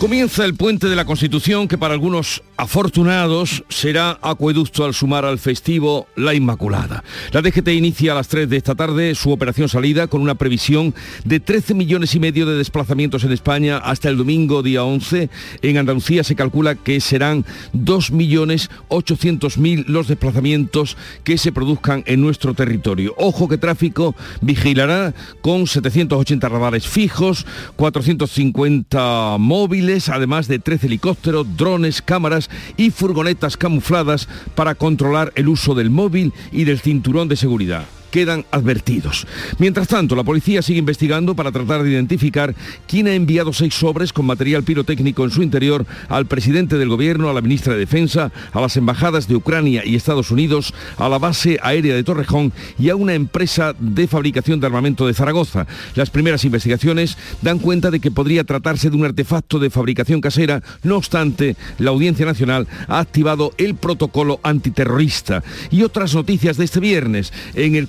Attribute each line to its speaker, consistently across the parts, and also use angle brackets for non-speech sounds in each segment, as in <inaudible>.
Speaker 1: Comienza el puente de la Constitución que para algunos afortunados será acueducto al sumar al festivo La Inmaculada. La DGT inicia a las 3 de esta tarde su operación salida con una previsión de 13 millones y medio de desplazamientos en España hasta el domingo día 11. En Andalucía se calcula que serán 2 millones 800 mil los desplazamientos que se produzcan en nuestro territorio. Ojo que tráfico vigilará con 780 radares fijos, 450 móviles, además de 13 helicópteros, drones, cámaras y furgonetas camufladas para controlar el uso del móvil y del cinturón de seguridad quedan advertidos. Mientras tanto, la policía sigue investigando para tratar de identificar quién ha enviado seis sobres con material pirotécnico en su interior al presidente del gobierno, a la ministra de Defensa, a las embajadas de Ucrania y Estados Unidos, a la base aérea de Torrejón y a una empresa de fabricación de armamento de Zaragoza. Las primeras investigaciones dan cuenta de que podría tratarse de un artefacto de fabricación casera. No obstante, la Audiencia Nacional ha activado el protocolo antiterrorista. Y otras noticias de este viernes. En el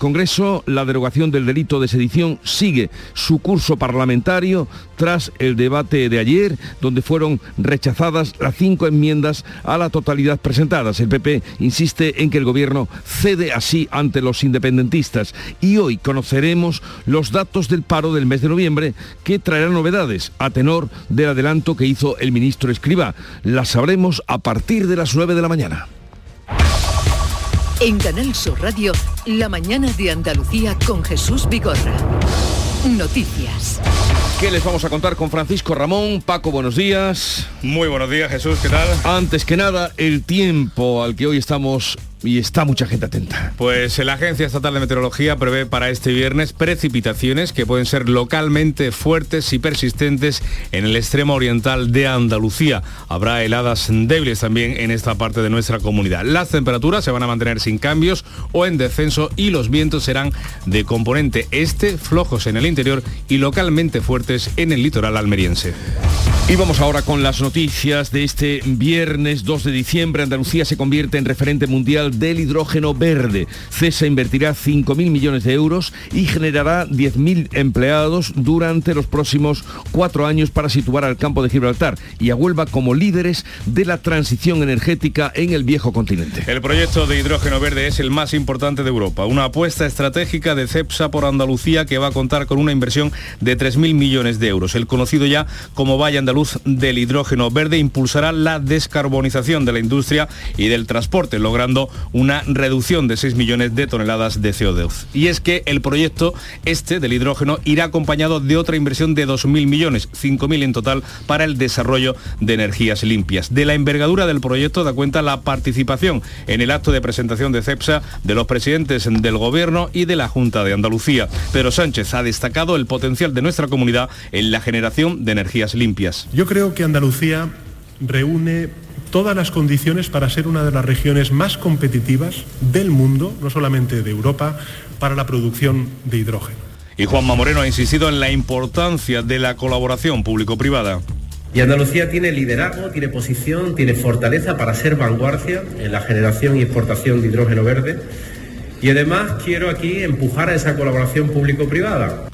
Speaker 1: la derogación del delito de sedición sigue su curso parlamentario tras el debate de ayer, donde fueron rechazadas las cinco enmiendas a la totalidad presentadas. El PP insiste en que el Gobierno cede así ante los independentistas. Y hoy conoceremos los datos del paro del mes de noviembre que traerán novedades a tenor del adelanto que hizo el ministro Escriba. Las sabremos a partir de las 9 de la mañana.
Speaker 2: En Canal Sur Radio, la mañana de Andalucía con Jesús Vigorra. Noticias.
Speaker 1: ¿Qué les vamos a contar con Francisco Ramón? Paco, buenos días.
Speaker 3: Muy buenos días, Jesús, ¿qué tal?
Speaker 1: Antes que nada, el tiempo al que hoy estamos y está mucha gente atenta.
Speaker 3: Pues la Agencia Estatal de Meteorología prevé para este viernes precipitaciones que pueden ser localmente fuertes y persistentes en el extremo oriental de Andalucía. Habrá heladas débiles también en esta parte de nuestra comunidad. Las temperaturas se van a mantener sin cambios o en descenso y los vientos serán de componente este, flojos en el interior y localmente fuertes en el litoral almeriense.
Speaker 1: Y vamos ahora con las noticias de este viernes 2 de diciembre. Andalucía se convierte en referente mundial del hidrógeno verde. CESA invertirá 5.000 millones de euros y generará 10.000 empleados durante los próximos cuatro años para situar al campo de Gibraltar y a Huelva como líderes de la transición energética en el viejo continente.
Speaker 3: El proyecto de hidrógeno verde es el más importante de Europa. Una apuesta estratégica de CEPSA por Andalucía que va a contar con una inversión de 3.000 millones de euros. El conocido ya como Valle Andaluz del hidrógeno verde impulsará la descarbonización de la industria y del transporte, logrando una reducción de 6 millones de toneladas de CO2. Y es que el proyecto este del hidrógeno irá acompañado de otra inversión de 2.000 millones, 5.000 en total, para el desarrollo de energías limpias. De la envergadura del proyecto da cuenta la participación en el acto de presentación de CEPSA de los presidentes del Gobierno y de la Junta de Andalucía. Pedro Sánchez ha destacado el potencial de nuestra comunidad en la generación de energías limpias.
Speaker 4: Yo creo que Andalucía reúne todas las condiciones para ser una de las regiones más competitivas del mundo, no solamente de Europa, para la producción de hidrógeno.
Speaker 3: Y Juanma Moreno ha insistido en la importancia de la colaboración público-privada.
Speaker 5: Y Andalucía tiene liderazgo, tiene posición, tiene fortaleza para ser vanguardia en la generación y exportación de hidrógeno verde. Y además quiero aquí empujar a esa colaboración público-privada.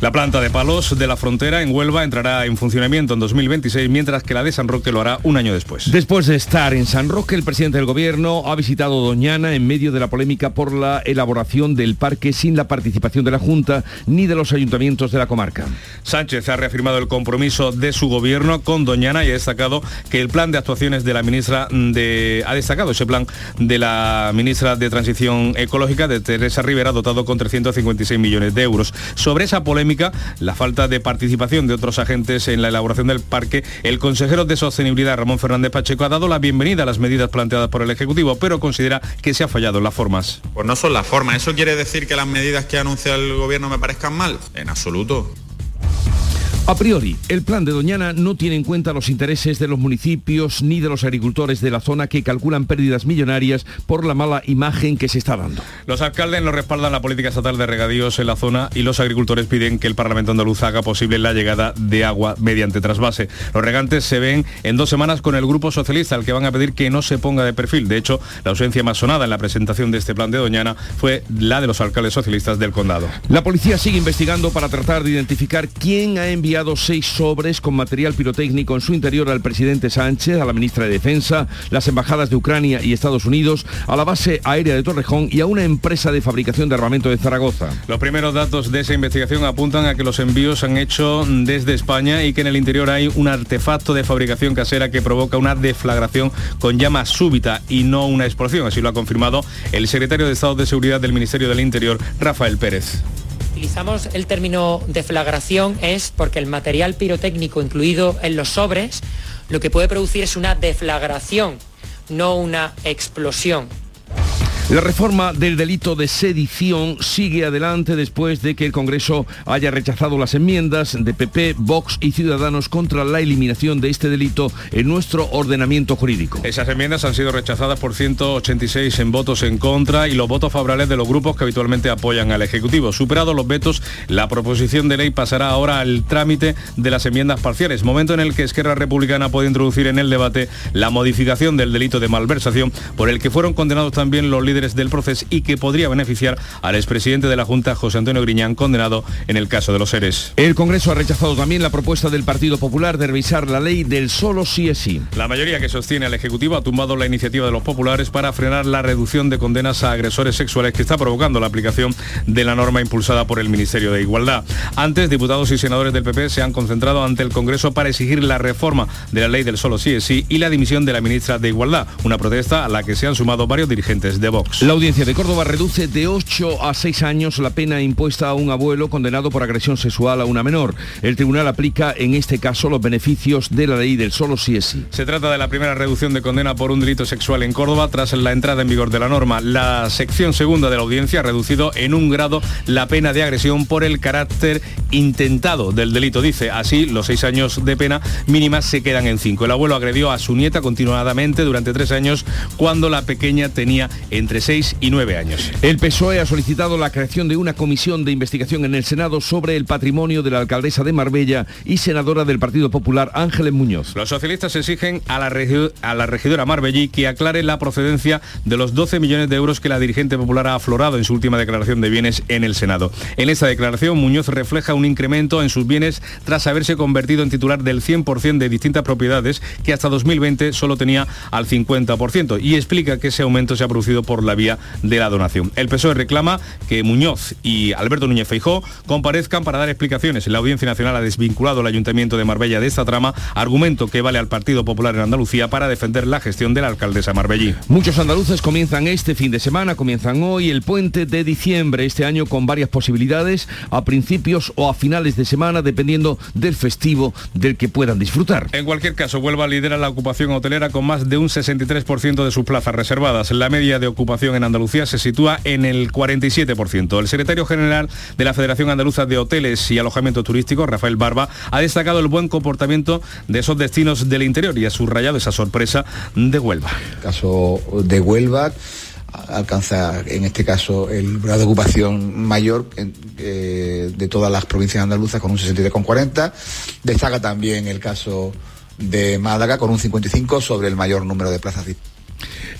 Speaker 3: La planta de palos de la frontera en Huelva entrará en funcionamiento en 2026, mientras que la de San Roque lo hará un año después.
Speaker 1: Después de estar en San Roque, el presidente del gobierno ha visitado Doñana en medio de la polémica por la elaboración del parque sin la participación de la Junta ni de los ayuntamientos de la comarca.
Speaker 3: Sánchez ha reafirmado el compromiso de su gobierno con Doñana y ha destacado que el plan de actuaciones de la ministra de ha destacado ese plan de la ministra de Transición Ecológica de Teresa Rivera dotado con 356 millones de euros. Sobre esa polémica la falta de participación de otros agentes en la elaboración del parque, el consejero de Sostenibilidad Ramón Fernández Pacheco ha dado la bienvenida a las medidas planteadas por el Ejecutivo, pero considera que se ha fallado en las formas.
Speaker 6: Pues no son las formas. ¿Eso quiere decir que las medidas que anuncia el Gobierno me parezcan mal? En absoluto.
Speaker 1: A priori, el plan de Doñana no tiene en cuenta los intereses de los municipios ni de los agricultores de la zona que calculan pérdidas millonarias por la mala imagen que se está dando.
Speaker 3: Los alcaldes no respaldan la política estatal de regadíos en la zona y los agricultores piden que el Parlamento andaluz haga posible la llegada de agua mediante trasvase. Los regantes se ven en dos semanas con el Grupo Socialista, al que van a pedir que no se ponga de perfil. De hecho, la ausencia más sonada en la presentación de este plan de Doñana fue la de los alcaldes socialistas del condado.
Speaker 1: La policía sigue investigando para tratar de identificar quién ha enviado seis sobres con material pirotécnico en su interior al presidente Sánchez, a la ministra de Defensa, las embajadas de Ucrania y Estados Unidos, a la base aérea de Torrejón y a una empresa de fabricación de armamento de Zaragoza.
Speaker 3: Los primeros datos de esa investigación apuntan a que los envíos se han hecho desde España y que en el interior hay un artefacto de fabricación casera que provoca una deflagración con llama súbita y no una explosión. Así lo ha confirmado el secretario de Estado de Seguridad del Ministerio del Interior, Rafael Pérez
Speaker 6: utilizamos el término deflagración es porque el material pirotécnico incluido en los sobres lo que puede producir es una deflagración, no una explosión.
Speaker 1: La reforma del delito de sedición sigue adelante después de que el Congreso haya rechazado las enmiendas de PP, Vox y Ciudadanos contra la eliminación de este delito en nuestro ordenamiento jurídico.
Speaker 3: Esas enmiendas han sido rechazadas por 186 en votos en contra y los votos favorables de los grupos que habitualmente apoyan al Ejecutivo. Superados los vetos, la proposición de ley pasará ahora al trámite de las enmiendas parciales, momento en el que Esquerra Republicana puede introducir en el debate la modificación del delito de malversación por el que fueron condenados también los líderes del proceso y que podría beneficiar al expresidente de la Junta, José Antonio Griñán, condenado en el caso de los seres.
Speaker 1: El Congreso ha rechazado también la propuesta del Partido Popular de revisar la ley del solo sí es sí.
Speaker 3: La mayoría que sostiene al Ejecutivo ha tumbado la iniciativa de los populares para frenar la reducción de condenas a agresores sexuales que está provocando la aplicación de la norma impulsada por el Ministerio de Igualdad. Antes, diputados y senadores del PP se han concentrado ante el Congreso para exigir la reforma de la ley del solo sí es sí y la dimisión de la ministra de Igualdad, una protesta a la que se han sumado varios dirigentes de Vox.
Speaker 1: La audiencia de Córdoba reduce de 8 a 6 años la pena impuesta a un abuelo condenado por agresión sexual a una menor. El tribunal aplica en este caso los beneficios de la ley del solo sí es sí.
Speaker 3: Se trata de la primera reducción de condena por un delito sexual en Córdoba tras la entrada en vigor de la norma. La sección segunda de la audiencia ha reducido en un grado la pena de agresión por el carácter intentado del delito. Dice así, los seis años de pena mínimas se quedan en cinco. El abuelo agredió a su nieta continuadamente durante tres años cuando la pequeña tenía entre 6 y 9 años.
Speaker 1: El PSOE ha solicitado la creación de una comisión de investigación en el Senado sobre el patrimonio de la alcaldesa de Marbella y senadora del Partido Popular Ángeles Muñoz.
Speaker 3: Los socialistas exigen a la, a la regidora Marbellí que aclare la procedencia de los 12 millones de euros que la dirigente popular ha aflorado en su última declaración de bienes en el Senado. En esta declaración Muñoz refleja un incremento en sus bienes tras haberse convertido en titular del 100% de distintas propiedades que hasta 2020 solo tenía al 50% y explica que ese aumento se ha producido por la vía de la donación. El PSOE reclama que Muñoz y Alberto Núñez Feijó comparezcan para dar explicaciones. La Audiencia Nacional ha desvinculado al Ayuntamiento de Marbella de esta trama, argumento que vale al Partido Popular en Andalucía para defender la gestión de la alcaldesa Marbellí.
Speaker 1: Muchos andaluces comienzan este fin de semana, comienzan hoy el puente de diciembre, este año con varias posibilidades a principios o a finales de semana, dependiendo del festivo del que puedan disfrutar.
Speaker 3: En cualquier caso, Huelva lidera la ocupación hotelera con más de un 63% de sus plazas reservadas. La media de ocupación en Andalucía se sitúa en el 47%. El secretario general de la Federación Andaluza de Hoteles y Alojamientos Turísticos, Rafael Barba, ha destacado el buen comportamiento de esos destinos del interior y ha subrayado esa sorpresa de Huelva.
Speaker 7: El caso de Huelva alcanza en este caso el grado de ocupación mayor de todas las provincias andaluzas con un 63,40. Destaca también el caso de Málaga con un 55 sobre el mayor número de plazas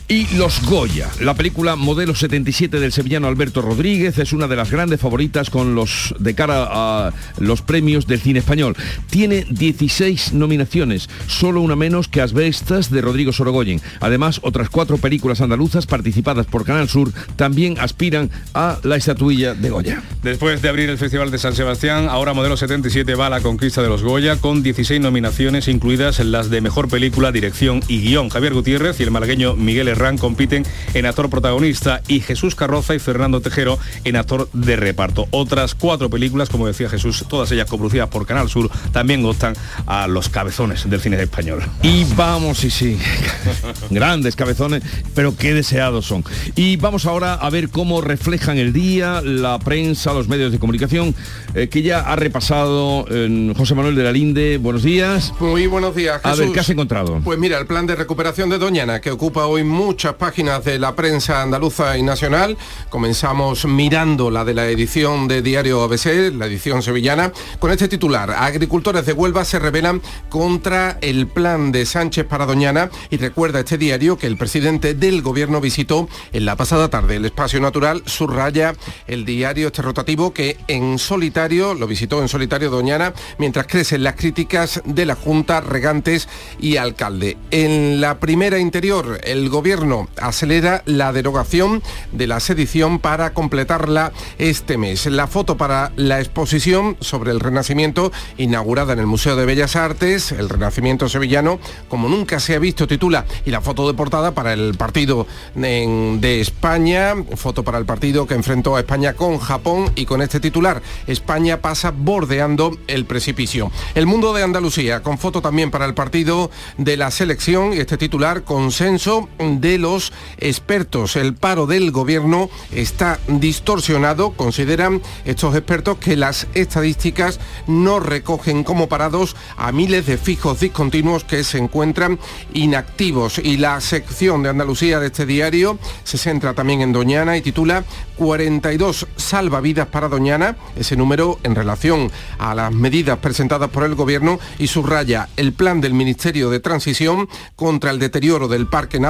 Speaker 1: y Los Goya. La película Modelo 77 del sevillano Alberto Rodríguez es una de las grandes favoritas con los de cara a los premios del cine español. Tiene 16 nominaciones, solo una menos que Asbestas de Rodrigo Sorogoyen. Además, otras cuatro películas andaluzas participadas por Canal Sur también aspiran a la estatuilla de Goya.
Speaker 3: Después de abrir el Festival de San Sebastián, ahora Modelo 77 va a la conquista de los Goya con 16 nominaciones, incluidas las de Mejor Película, Dirección y Guión. Javier Gutiérrez y el malagueño Miguel Ferrán compiten en actor protagonista y Jesús Carroza y Fernando Tejero en actor de reparto. Otras cuatro películas, como decía Jesús, todas ellas coproducidas por Canal Sur, también gustan a los cabezones del cine español.
Speaker 1: Y vamos, y sí, <laughs> grandes cabezones, pero qué deseados son. Y vamos ahora a ver cómo reflejan el día la prensa, los medios de comunicación, eh, que ya ha repasado eh, José Manuel de la Linde. Buenos días.
Speaker 8: Muy buenos días,
Speaker 1: A ver, ¿qué has encontrado?
Speaker 8: Pues mira, el plan de recuperación de Doñana, que ocupa hoy muchas páginas de la prensa andaluza y nacional. Comenzamos mirando la de la edición de Diario ABC, la edición sevillana, con este titular. Agricultores de Huelva se rebelan contra el plan de Sánchez para Doñana y recuerda este diario que el presidente del gobierno visitó en la pasada tarde el espacio natural, subraya el diario este rotativo que en solitario, lo visitó en solitario Doñana, mientras crecen las críticas de la Junta, regantes y alcalde. En la primera interior, el gobierno acelera la derogación de la sedición para completarla este mes. La foto para la exposición sobre el Renacimiento, inaugurada en el Museo de Bellas Artes, el Renacimiento sevillano, como nunca se ha visto, titula, y la foto de portada para el partido de España, foto para el partido que enfrentó a España con Japón y con este titular, España pasa bordeando el precipicio. El mundo de Andalucía, con foto también para el partido de la selección y este titular, consenso de los expertos. El paro del gobierno está distorsionado, consideran estos expertos que las estadísticas no recogen como parados a miles de fijos discontinuos que se encuentran inactivos. Y la sección de Andalucía de este diario se centra también en Doñana y titula 42 salvavidas para Doñana, ese número en relación a las medidas presentadas por el gobierno y subraya el plan del Ministerio de Transición contra el deterioro del Parque Nacional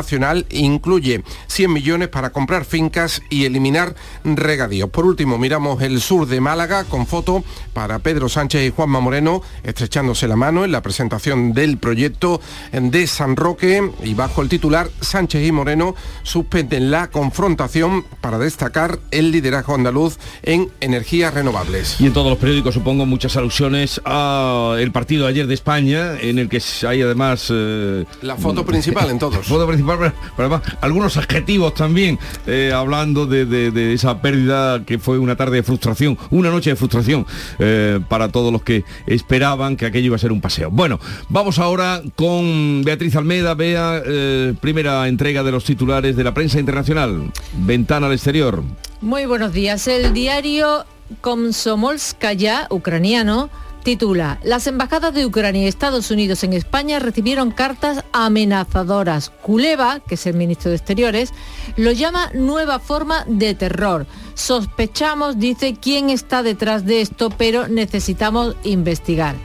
Speaker 8: incluye 100 millones para comprar fincas y eliminar regadíos. Por último, miramos el sur de Málaga con foto para Pedro Sánchez y Juanma Moreno estrechándose la mano en la presentación del proyecto de San Roque y bajo el titular Sánchez y Moreno suspenden la confrontación para destacar el liderazgo andaluz en energías renovables.
Speaker 1: Y en todos los periódicos supongo muchas alusiones a el partido ayer de España, en el que hay además... eh,
Speaker 8: La foto principal en todos. <laughs>
Speaker 1: algunos adjetivos también, eh, hablando de, esa pérdida que fue una tarde de frustración, una noche de frustración eh, para todos los que esperaban que aquello iba a ser un paseo. Bueno, vamos ahora con Beatriz Almeda, vea primera entrega de los titulares de la prensa internacional, ventana al exterior.
Speaker 9: Muy buenos días. El diario Komsomolskaya, ucraniano, titula Las embajadas de Ucrania y Estados Unidos en España recibieron cartas amenazadoras. Kuleva, que es el ministro de Exteriores, lo llama nueva forma de terror. Sospechamos, dice, quién está detrás de esto, pero necesitamos investigar.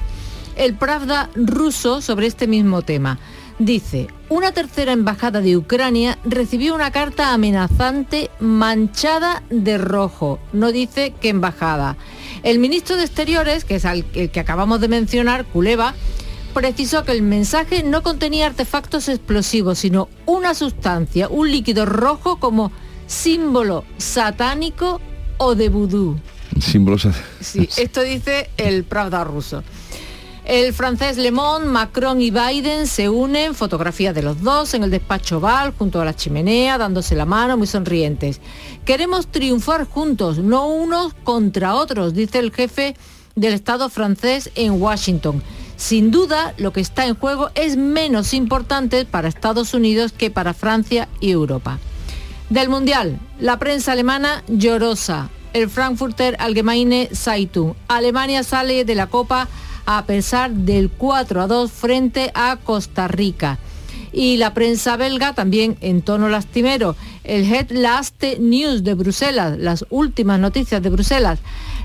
Speaker 9: El Pravda ruso sobre este mismo tema. Dice, una tercera embajada de Ucrania recibió una carta amenazante manchada de rojo. No dice qué embajada. El ministro de Exteriores, que es al- el que acabamos de mencionar, Kuleva, precisó que el mensaje no contenía artefactos explosivos, sino una sustancia, un líquido rojo como símbolo satánico o de vudú.
Speaker 1: Símbolos.
Speaker 9: Sí, esto dice el Pravda ruso. El francés Le Monde, Macron y Biden se unen, fotografía de los dos en el despacho Oval, junto a la chimenea, dándose la mano, muy sonrientes. Queremos triunfar juntos, no unos contra otros, dice el jefe del Estado francés en Washington. Sin duda, lo que está en juego es menos importante para Estados Unidos que para Francia y Europa. Del Mundial, la prensa alemana llorosa. El Frankfurter Allgemeine Zeitung. Alemania sale de la Copa a pesar del 4 a 2 frente a Costa Rica. Y la prensa belga también en tono lastimero. El Het Laste News de Bruselas, las últimas noticias de Bruselas.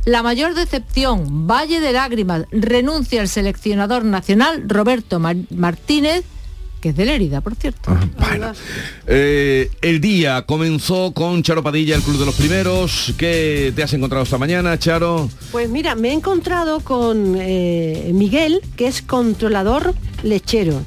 Speaker 9: La mayor decepción, Valle de Lágrimas, renuncia el seleccionador nacional Roberto Mar- Martínez, que es de Lérida, por cierto.
Speaker 1: Eh, el día comenzó con Charo Padilla, el Club de los Primeros. ¿Qué te has encontrado esta mañana, Charo?
Speaker 10: Pues mira, me he encontrado con eh, Miguel, que es controlador lechero.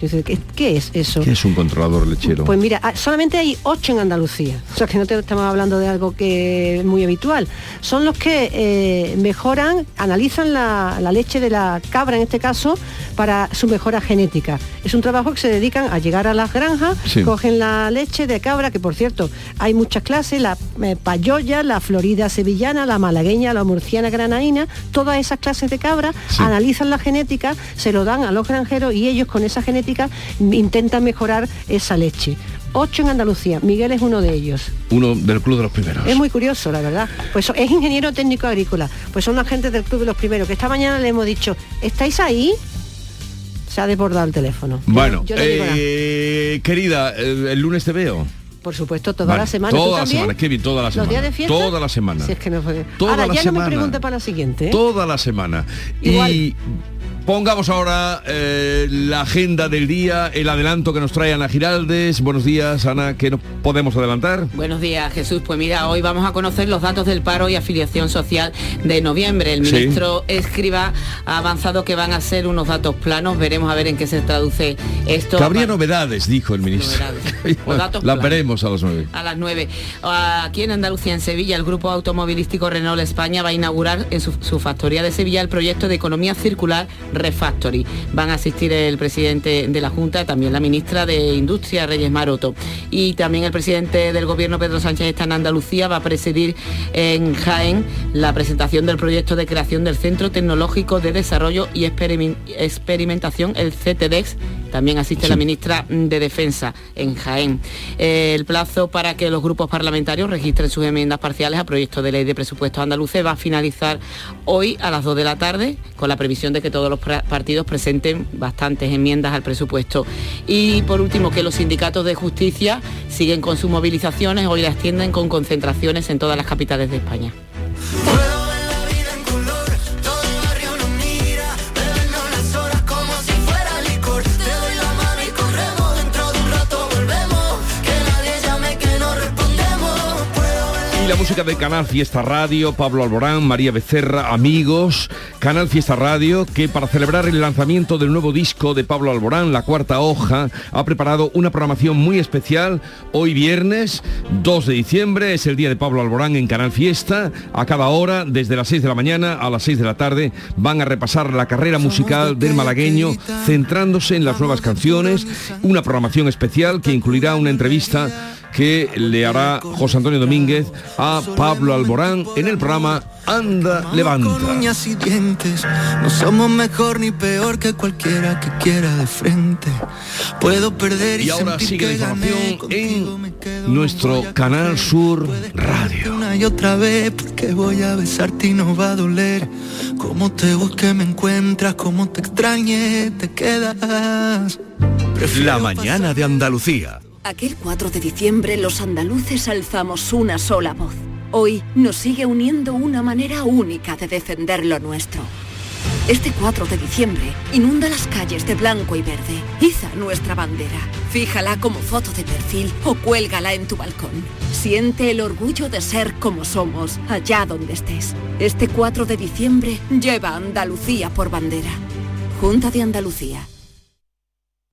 Speaker 10: ¿qué, es eso?
Speaker 1: ¿Qué es un controlador lechero?
Speaker 10: Pues mira, ah, solamente hay ocho en Andalucía, o sea que no te- estamos hablando de algo que es muy habitual. Son los que eh, mejoran, analizan la, la leche de la cabra en este caso para su mejora genética. Es un trabajo que se dedican a llegar a las granjas,
Speaker 11: Sí.
Speaker 10: cogen la leche de cabra, que por cierto hay muchas clases, la eh, payoya, la florida sevillana, la malagueña, la murciana granaína, todas esas clases de cabra, analizan la genética, se lo dan a los granjeros y ellos con esa genética intentan mejorar esa leche. Ocho en Andalucía, Miguel es uno de ellos.
Speaker 1: Uno del club de los primeros.
Speaker 10: Es muy curioso, la verdad. Pues es ingeniero técnico agrícola. Pues son agentes del Club de los Primeros, que esta mañana le hemos dicho, ¿estáis ahí? Se ha desbordado el teléfono.
Speaker 1: Bueno,
Speaker 10: yo
Speaker 1: eh, querida, el, lunes te veo.
Speaker 10: Por supuesto, toda
Speaker 1: Vale,
Speaker 10: la semana. ¿Tú
Speaker 1: Toda la semana, Kevin, toda la
Speaker 10: ¿Los
Speaker 1: semana.
Speaker 10: días de fiesta?
Speaker 1: Toda la semana.
Speaker 10: Si es que no fue-
Speaker 1: Toda
Speaker 10: Ahora,
Speaker 1: la
Speaker 10: ya no me pregunte para la siguiente. ¿eh?
Speaker 1: Toda la semana. Y pongamos ahora eh, la agenda del día, el adelanto que nos trae Ana Giraldes. Buenos días, Ana, ¿qué nos podemos adelantar?
Speaker 12: Buenos días, Jesús. Pues mira, hoy vamos a conocer los datos del paro y afiliación social de noviembre. El
Speaker 1: Sí.
Speaker 12: ministro Escriba ha avanzado que van a ser unos datos planos. Veremos a ver en qué se traduce esto.
Speaker 1: Que habría novedades, dijo el ministro.
Speaker 12: Los <laughs> datos
Speaker 1: Las
Speaker 12: planos.
Speaker 1: veremos a las nueve.
Speaker 12: A las 9. Aquí en Andalucía, en Sevilla, el grupo automovilístico Renault España va a inaugurar en su, su factoría de Sevilla el proyecto de economía circular Refactory. Van a asistir el presidente de la Junta, también la ministra de Industria, Reyes Maroto. Y también el presidente del gobierno, Pedro Sánchez, está en Andalucía, va a presidir en Jaén la presentación del proyecto de creación del Centro Tecnológico de Desarrollo y Experimen- Experimentación, el CTDEX. También asiste la ministra de Defensa en Jaén. El plazo para que los grupos parlamentarios registren sus enmiendas parciales a proyecto de ley de presupuestos andaluces va a finalizar hoy a las 2 de la tarde, con la previsión de que todos los partidos presenten bastantes enmiendas al presupuesto. Y por último, que los sindicatos de justicia siguen con sus movilizaciones, hoy las tienden con concentraciones en todas las capitales de España.
Speaker 11: La
Speaker 1: música de Canal Fiesta Radio, Pablo Alborán, María Becerra, amigos, Canal Fiesta Radio, que para celebrar el lanzamiento del nuevo disco de Pablo Alborán, La Cuarta Hoja, ha preparado una programación muy especial. Hoy viernes, 2 de diciembre, es el día de Pablo Alborán en Canal Fiesta. A cada hora, desde las 6 de la mañana a las 6 de la tarde, van a repasar la carrera musical del malagueño, centrándose en las nuevas canciones, una programación especial que incluirá una entrevista que le hará José Antonio Domínguez a Pablo Alborán en el programa Anda, Levanta.
Speaker 11: uñas y dientes. No somos mejor ni peor que cualquiera que quiera de frente. Puedo perder y,
Speaker 1: Y ahora
Speaker 11: sentir
Speaker 1: sigue la información en nuestro Canal Sur Radio.
Speaker 11: Una y otra vez porque voy a besarte y no va a doler. Como te busque me encuentras, como te extrañe te quedas.
Speaker 13: La mañana de Andalucía.
Speaker 14: Aquel 4 de diciembre los andaluces alzamos una sola voz. Hoy nos sigue uniendo una manera única de defender lo nuestro. Este 4 de diciembre inunda las calles de blanco y verde. Iza nuestra bandera. Fíjala como foto de perfil o cuélgala en tu balcón. Siente el orgullo de ser como somos, allá donde estés. Este 4 de diciembre lleva Andalucía por bandera. Junta de Andalucía.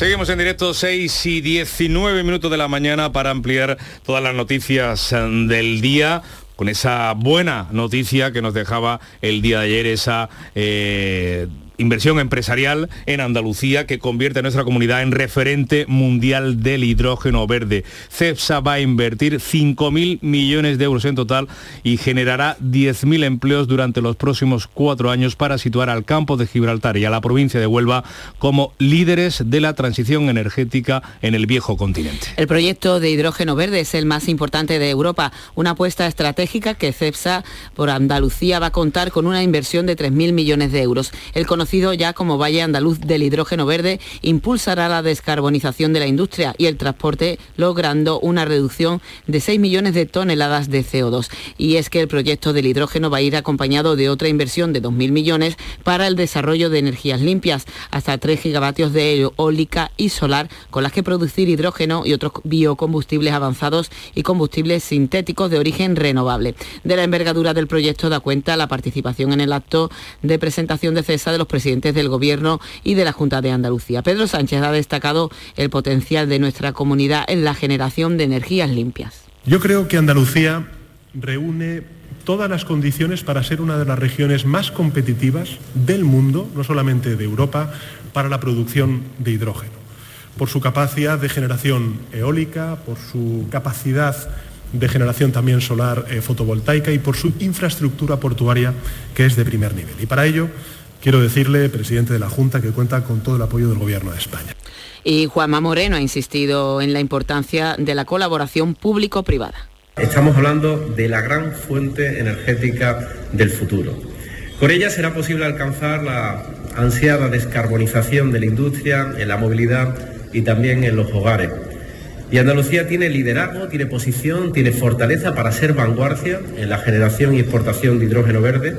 Speaker 3: Seguimos en directo 6 y 19 minutos de la mañana para ampliar todas las noticias eh, del día con esa buena noticia que nos dejaba el día de ayer, esa eh, inversión empresarial en Andalucía que convierte a nuestra comunidad en referente mundial del hidrógeno verde. CEPSA va a invertir 5.000 millones de euros en total y generará 10.000 empleos durante los próximos cuatro años para situar al campo de Gibraltar y a la provincia de Huelva como líderes de la transición energética en el viejo continente.
Speaker 12: El proyecto de hidrógeno verde es el más importante de Europa, una apuesta estratégica que CEPSA por Andalucía va a contar con una inversión de 3.000 millones de euros. El ya como Valle Andaluz del Hidrógeno Verde impulsará la descarbonización de la industria y el transporte, logrando una reducción de 6 millones de toneladas de CO2. Y es que el proyecto del hidrógeno va a ir acompañado de otra inversión de 2.000 millones para el desarrollo de energías limpias, hasta 3 gigavatios de eólica y solar, con las que producir hidrógeno y otros biocombustibles avanzados y combustibles sintéticos de origen renovable. De la envergadura del proyecto da cuenta la participación en el acto de presentación de CESA de los presidentes del Gobierno y de la Junta de Andalucía. Pedro Sánchez ha destacado el potencial de nuestra comunidad en la generación de energías limpias.
Speaker 4: Yo creo que Andalucía reúne todas las condiciones para ser una de las regiones más competitivas del mundo, no solamente de Europa, para la producción de hidrógeno. Por su capacidad de generación eólica, por su capacidad de generación también solar eh, fotovoltaica y por su infraestructura portuaria que es de primer nivel. Y para ello quiero decirle, presidente de la Junta, que cuenta con todo el apoyo del Gobierno de España.
Speaker 12: Y Juanma Moreno ha insistido en la importancia de la colaboración público-privada.
Speaker 5: Estamos hablando de la gran fuente energética del futuro. Con ella será posible alcanzar la ansiada descarbonización de la industria, en la movilidad y también en los hogares. Y Andalucía tiene liderazgo, tiene posición, tiene fortaleza para ser vanguardia en la generación y exportación de hidrógeno verde.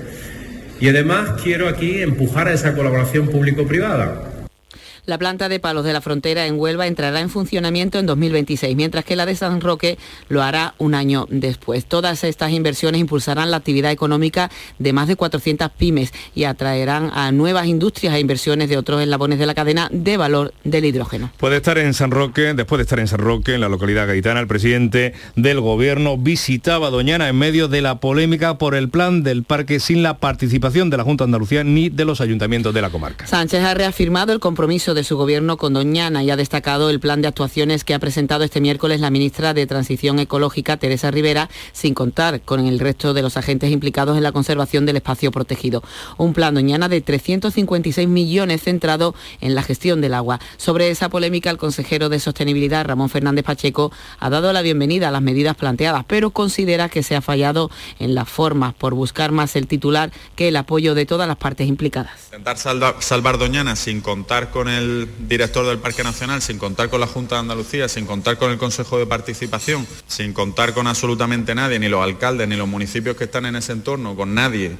Speaker 5: Y además quiero aquí empujar a esa colaboración público-privada.
Speaker 12: La planta de palos de la frontera en Huelva entrará en funcionamiento en 2026, mientras que la de San Roque lo hará un año después. Todas estas inversiones impulsarán la actividad económica de más de 400 pymes y atraerán a nuevas industrias e inversiones de otros eslabones de la cadena de valor del hidrógeno.
Speaker 3: Puede estar en San Roque, después de estar en San Roque, en la localidad gaitana, el presidente del gobierno visitaba Doñana en medio de la polémica por el plan del parque sin la participación de la Junta de Andalucía ni de los ayuntamientos de la comarca.
Speaker 12: Sánchez ha reafirmado el compromiso de su gobierno con Doñana y ha destacado el plan de actuaciones que ha presentado este miércoles la ministra de Transición Ecológica, Teresa Rivera, sin contar con el resto de los agentes implicados en la conservación del espacio protegido. Un plan Doñana de 356 millones centrado en la gestión del agua. Sobre esa polémica, el consejero de Sostenibilidad, Ramón Fernández Pacheco, ha dado la bienvenida a las medidas planteadas, pero considera que se ha fallado en las formas por buscar más el titular que el apoyo de todas las partes implicadas.
Speaker 15: Intentar salvar, Doñana sin contar con el director del Parque Nacional, sin contar con la Junta de Andalucía, sin contar con el Consejo de Participación, sin contar con absolutamente nadie, ni los alcaldes, ni los municipios que están en ese entorno, con nadie,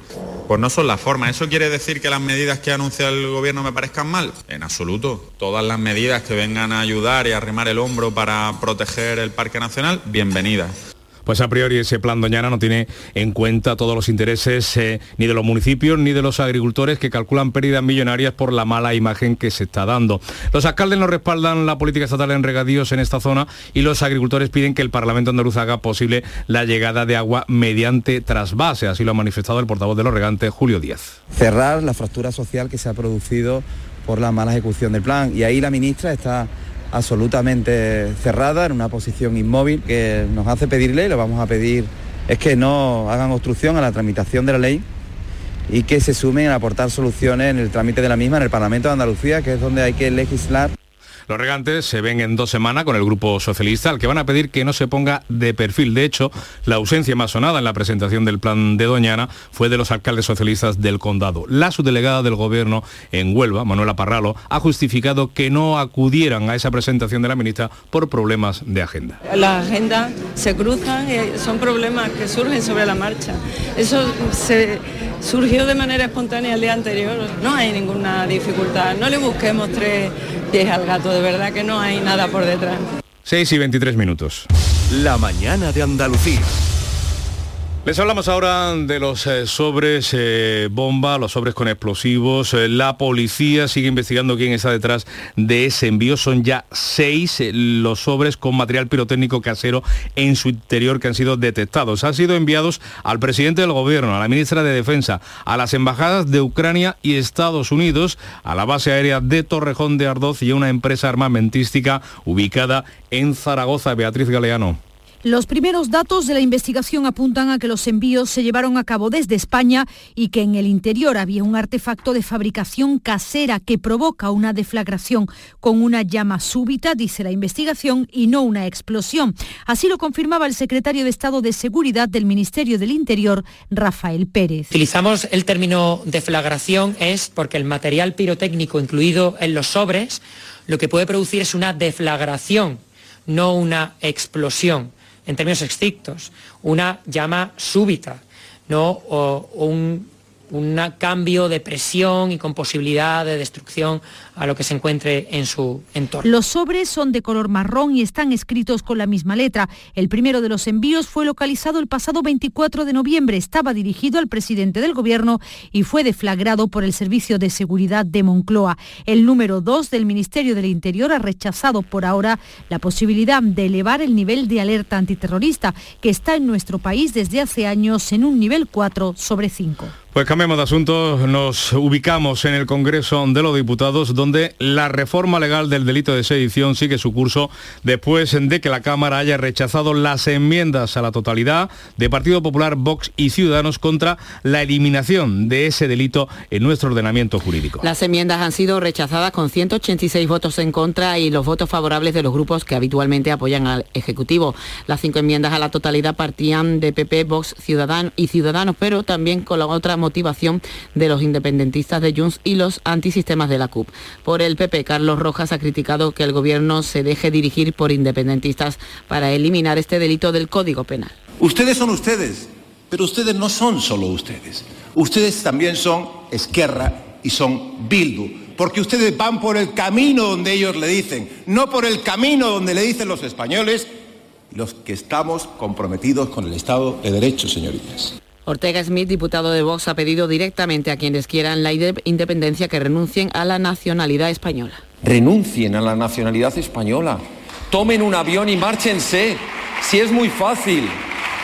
Speaker 15: pues no son las formas. ¿Eso quiere decir que las medidas que anuncia el Gobierno me parezcan mal? En absoluto. Todas las medidas que vengan a ayudar y a arrimar el hombro para proteger el Parque Nacional, bienvenidas
Speaker 3: pues a priori ese plan Doñana no tiene en cuenta todos los intereses eh, ni de los municipios ni de los agricultores que calculan pérdidas millonarias por la mala imagen que se está dando. Los alcaldes no respaldan la política estatal en regadíos en esta zona y los agricultores piden que el Parlamento andaluz haga posible la llegada de agua mediante trasvase, así lo ha manifestado el portavoz de los regantes, Julio Díaz.
Speaker 16: Cerrar la fractura social que se ha producido por la mala ejecución del plan y ahí la ministra está absolutamente cerrada, en una posición inmóvil, que nos hace pedirle, y lo vamos a pedir, es que no hagan obstrucción a la tramitación de la ley y que se sumen a aportar soluciones en el trámite de la misma en el Parlamento de Andalucía, que es donde hay que legislar.
Speaker 3: Los regantes se ven en dos semanas con el Grupo Socialista, al que van a pedir que no se ponga de perfil. De hecho, la ausencia más sonada en la presentación del plan de Doñana fue de los alcaldes socialistas del condado. La subdelegada del Gobierno en Huelva, Manuela Parralo, ha justificado que no acudieran a esa presentación de la ministra por problemas de agenda.
Speaker 17: Las agendas se cruzan, y son problemas que surgen sobre la marcha. Eso surgió de manera espontánea el día anterior, no hay ninguna dificultad, no le busquemos tres pies al gato, de verdad que no hay nada por detrás.
Speaker 3: 6 y 23 minutos.
Speaker 13: La mañana de Andalucía.
Speaker 3: Les hablamos ahora de los eh, sobres eh, bomba, los sobres con explosivos. Eh, la policía sigue investigando quién está detrás de ese envío. Son ya seis los sobres con material pirotécnico casero en su interior que han sido detectados. Han sido enviados al presidente del gobierno, a la ministra de Defensa, a las embajadas de Ucrania y Estados Unidos, a la base aérea de Torrejón de Ardoz y a una empresa armamentística ubicada en Zaragoza. Beatriz Galeano.
Speaker 18: Los primeros datos de la investigación apuntan a que los envíos se llevaron a cabo desde España y que en el interior había un artefacto de fabricación casera que provoca una deflagración con una llama súbita, dice la investigación, y no una explosión. Así lo confirmaba el secretario de Estado de Seguridad del Ministerio del Interior, Rafael Pérez.
Speaker 6: Utilizamos el término deflagración es porque el material pirotécnico incluido en los sobres lo que puede producir es una deflagración, no una explosión en términos estrictos, una llama súbita, ¿no? o, un un cambio de presión y con posibilidad de destrucción a lo que se encuentre en su entorno.
Speaker 18: Los sobres son de color marrón y están escritos con la misma letra. El primero de los envíos fue localizado el pasado 24 de noviembre. Estaba dirigido al presidente del gobierno y fue deflagrado por el Servicio de Seguridad de Moncloa. El número 2 del Ministerio del Interior ha rechazado por ahora la posibilidad de elevar el nivel de alerta antiterrorista que está en nuestro país desde hace años en un nivel 4 sobre 5.
Speaker 3: Pues cambiamos de asunto, nos ubicamos en el Congreso de los Diputados, donde la reforma legal del delito de sedición sigue su curso después de que la Cámara haya rechazado las enmiendas a la totalidad de Partido Popular, Vox y Ciudadanos contra la eliminación de ese delito en nuestro ordenamiento jurídico.
Speaker 12: Las enmiendas han sido rechazadas con 186 votos en contra y los votos favorables de los grupos que habitualmente apoyan al Ejecutivo. Las cinco enmiendas a la totalidad partían de PP, Vox Ciudadanos y Ciudadanos, pero también con la otra motivación de los independentistas de Junts y los antisistemas de la CUP. Por el PP, Carlos Rojas ha criticado que el gobierno se deje dirigir por independentistas para eliminar este delito del Código Penal.
Speaker 19: Ustedes son ustedes, pero ustedes no son solo ustedes. Ustedes también son Esquerra y son Bildu, porque ustedes van por el camino donde ellos le dicen, no por el camino donde le dicen los españoles, los que estamos comprometidos con el Estado de Derecho, señoritas.
Speaker 12: Ortega Smith, diputado de Vox, ha pedido directamente a quienes quieran la independencia que renuncien a la nacionalidad española.
Speaker 20: Renuncien a la nacionalidad española. Tomen un avión y márchense. Si es muy fácil.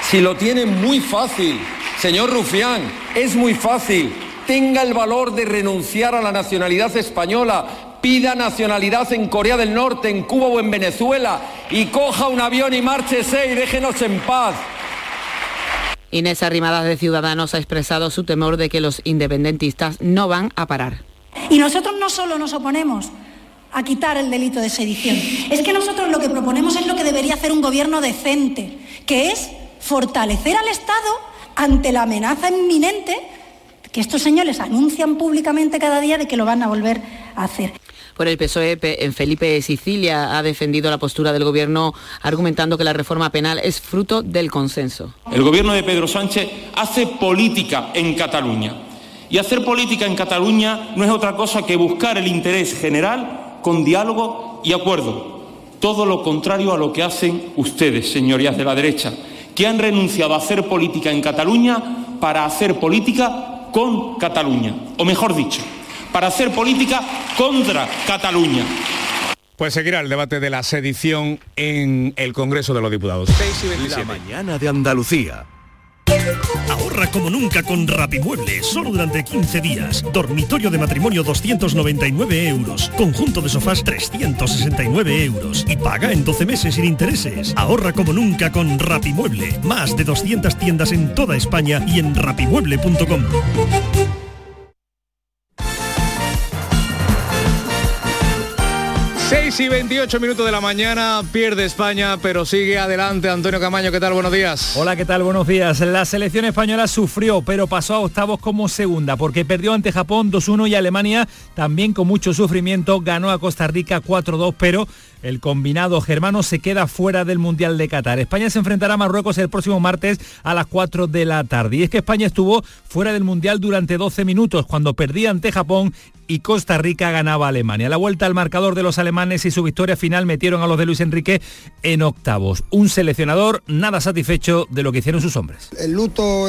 Speaker 20: Si lo tienen muy fácil. Señor Rufián, es muy fácil. Tenga el valor de renunciar a la nacionalidad española. Pida nacionalidad en Corea del Norte, en Cuba o en Venezuela. Y coja un avión y márchese y déjenos en paz.
Speaker 12: Inés Arrimadas de Ciudadanos ha expresado su temor de que los independentistas no van a parar.
Speaker 21: Y nosotros no solo nos oponemos a quitar el delito de sedición, es que nosotros lo que proponemos es lo que debería hacer un gobierno decente, que es fortalecer al Estado ante la amenaza inminente que estos señores anuncian públicamente cada día de que lo van a volver a hacer.
Speaker 12: Por el PSOE, en Felipe Sicilia ha defendido la postura del Gobierno argumentando que la reforma penal es fruto del consenso.
Speaker 22: El Gobierno de Pedro Sánchez hace política en Cataluña. Y hacer política en Cataluña no es otra cosa que buscar el interés general con diálogo y acuerdo. Todo lo contrario a lo que hacen ustedes, señorías de la derecha, que han renunciado a hacer política en Cataluña para hacer política con Cataluña. O mejor dicho, para hacer política contra Cataluña.
Speaker 3: Pues seguirá el debate de la sedición en el Congreso de los Diputados.
Speaker 13: La mañana de Andalucía.
Speaker 23: Ahorra como nunca con Rapimueble, solo durante 15 días. Dormitorio de matrimonio 299 euros. Conjunto de sofás 369 euros. Y paga en 12 meses sin intereses. Ahorra como nunca con Rapimueble. Más de 200 tiendas en toda España y en rapimueble.com.
Speaker 3: 6 y 28 minutos de la mañana, pierde España, pero sigue adelante. Antonio Camaño, ¿qué tal? Buenos días.
Speaker 24: Hola, ¿qué tal? Buenos días. La selección española sufrió, pero pasó a octavos como segunda, porque perdió ante Japón 2-1 y Alemania, también con mucho sufrimiento, ganó a Costa Rica 4-2, pero el combinado germano se queda fuera del Mundial de Qatar. España se enfrentará a Marruecos el próximo martes a las 4 de la tarde. Y es que España estuvo fuera del Mundial durante 12 minutos cuando perdía ante Japón y Costa Rica ganaba Alemania. La vuelta al marcador de los alemanes y su victoria final metieron a los de Luis Enrique en octavos. Un seleccionador nada satisfecho de lo que hicieron sus hombres.
Speaker 25: El luto o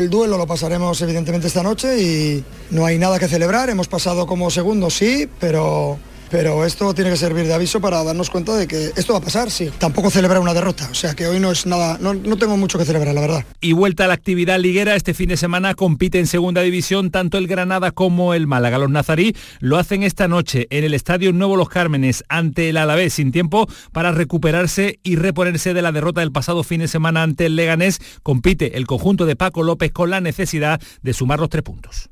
Speaker 25: el duelo lo pasaremos evidentemente esta noche y no hay nada que celebrar. Hemos pasado como segundo, sí, pero pero esto tiene que servir de aviso para darnos cuenta de que esto va a pasar, sí. Tampoco celebrar una derrota, o sea que hoy no es nada, no, tengo mucho que celebrar, la verdad.
Speaker 24: Y vuelta a la actividad liguera, este fin de semana compite en segunda división tanto el Granada como el Málaga. Los nazarí lo hacen esta noche en el Estadio Nuevo Los Cármenes ante el Alavés, sin tiempo para recuperarse y reponerse de la derrota del pasado fin de semana ante el Leganés. Compite el conjunto de Paco López con la necesidad de sumar los tres puntos.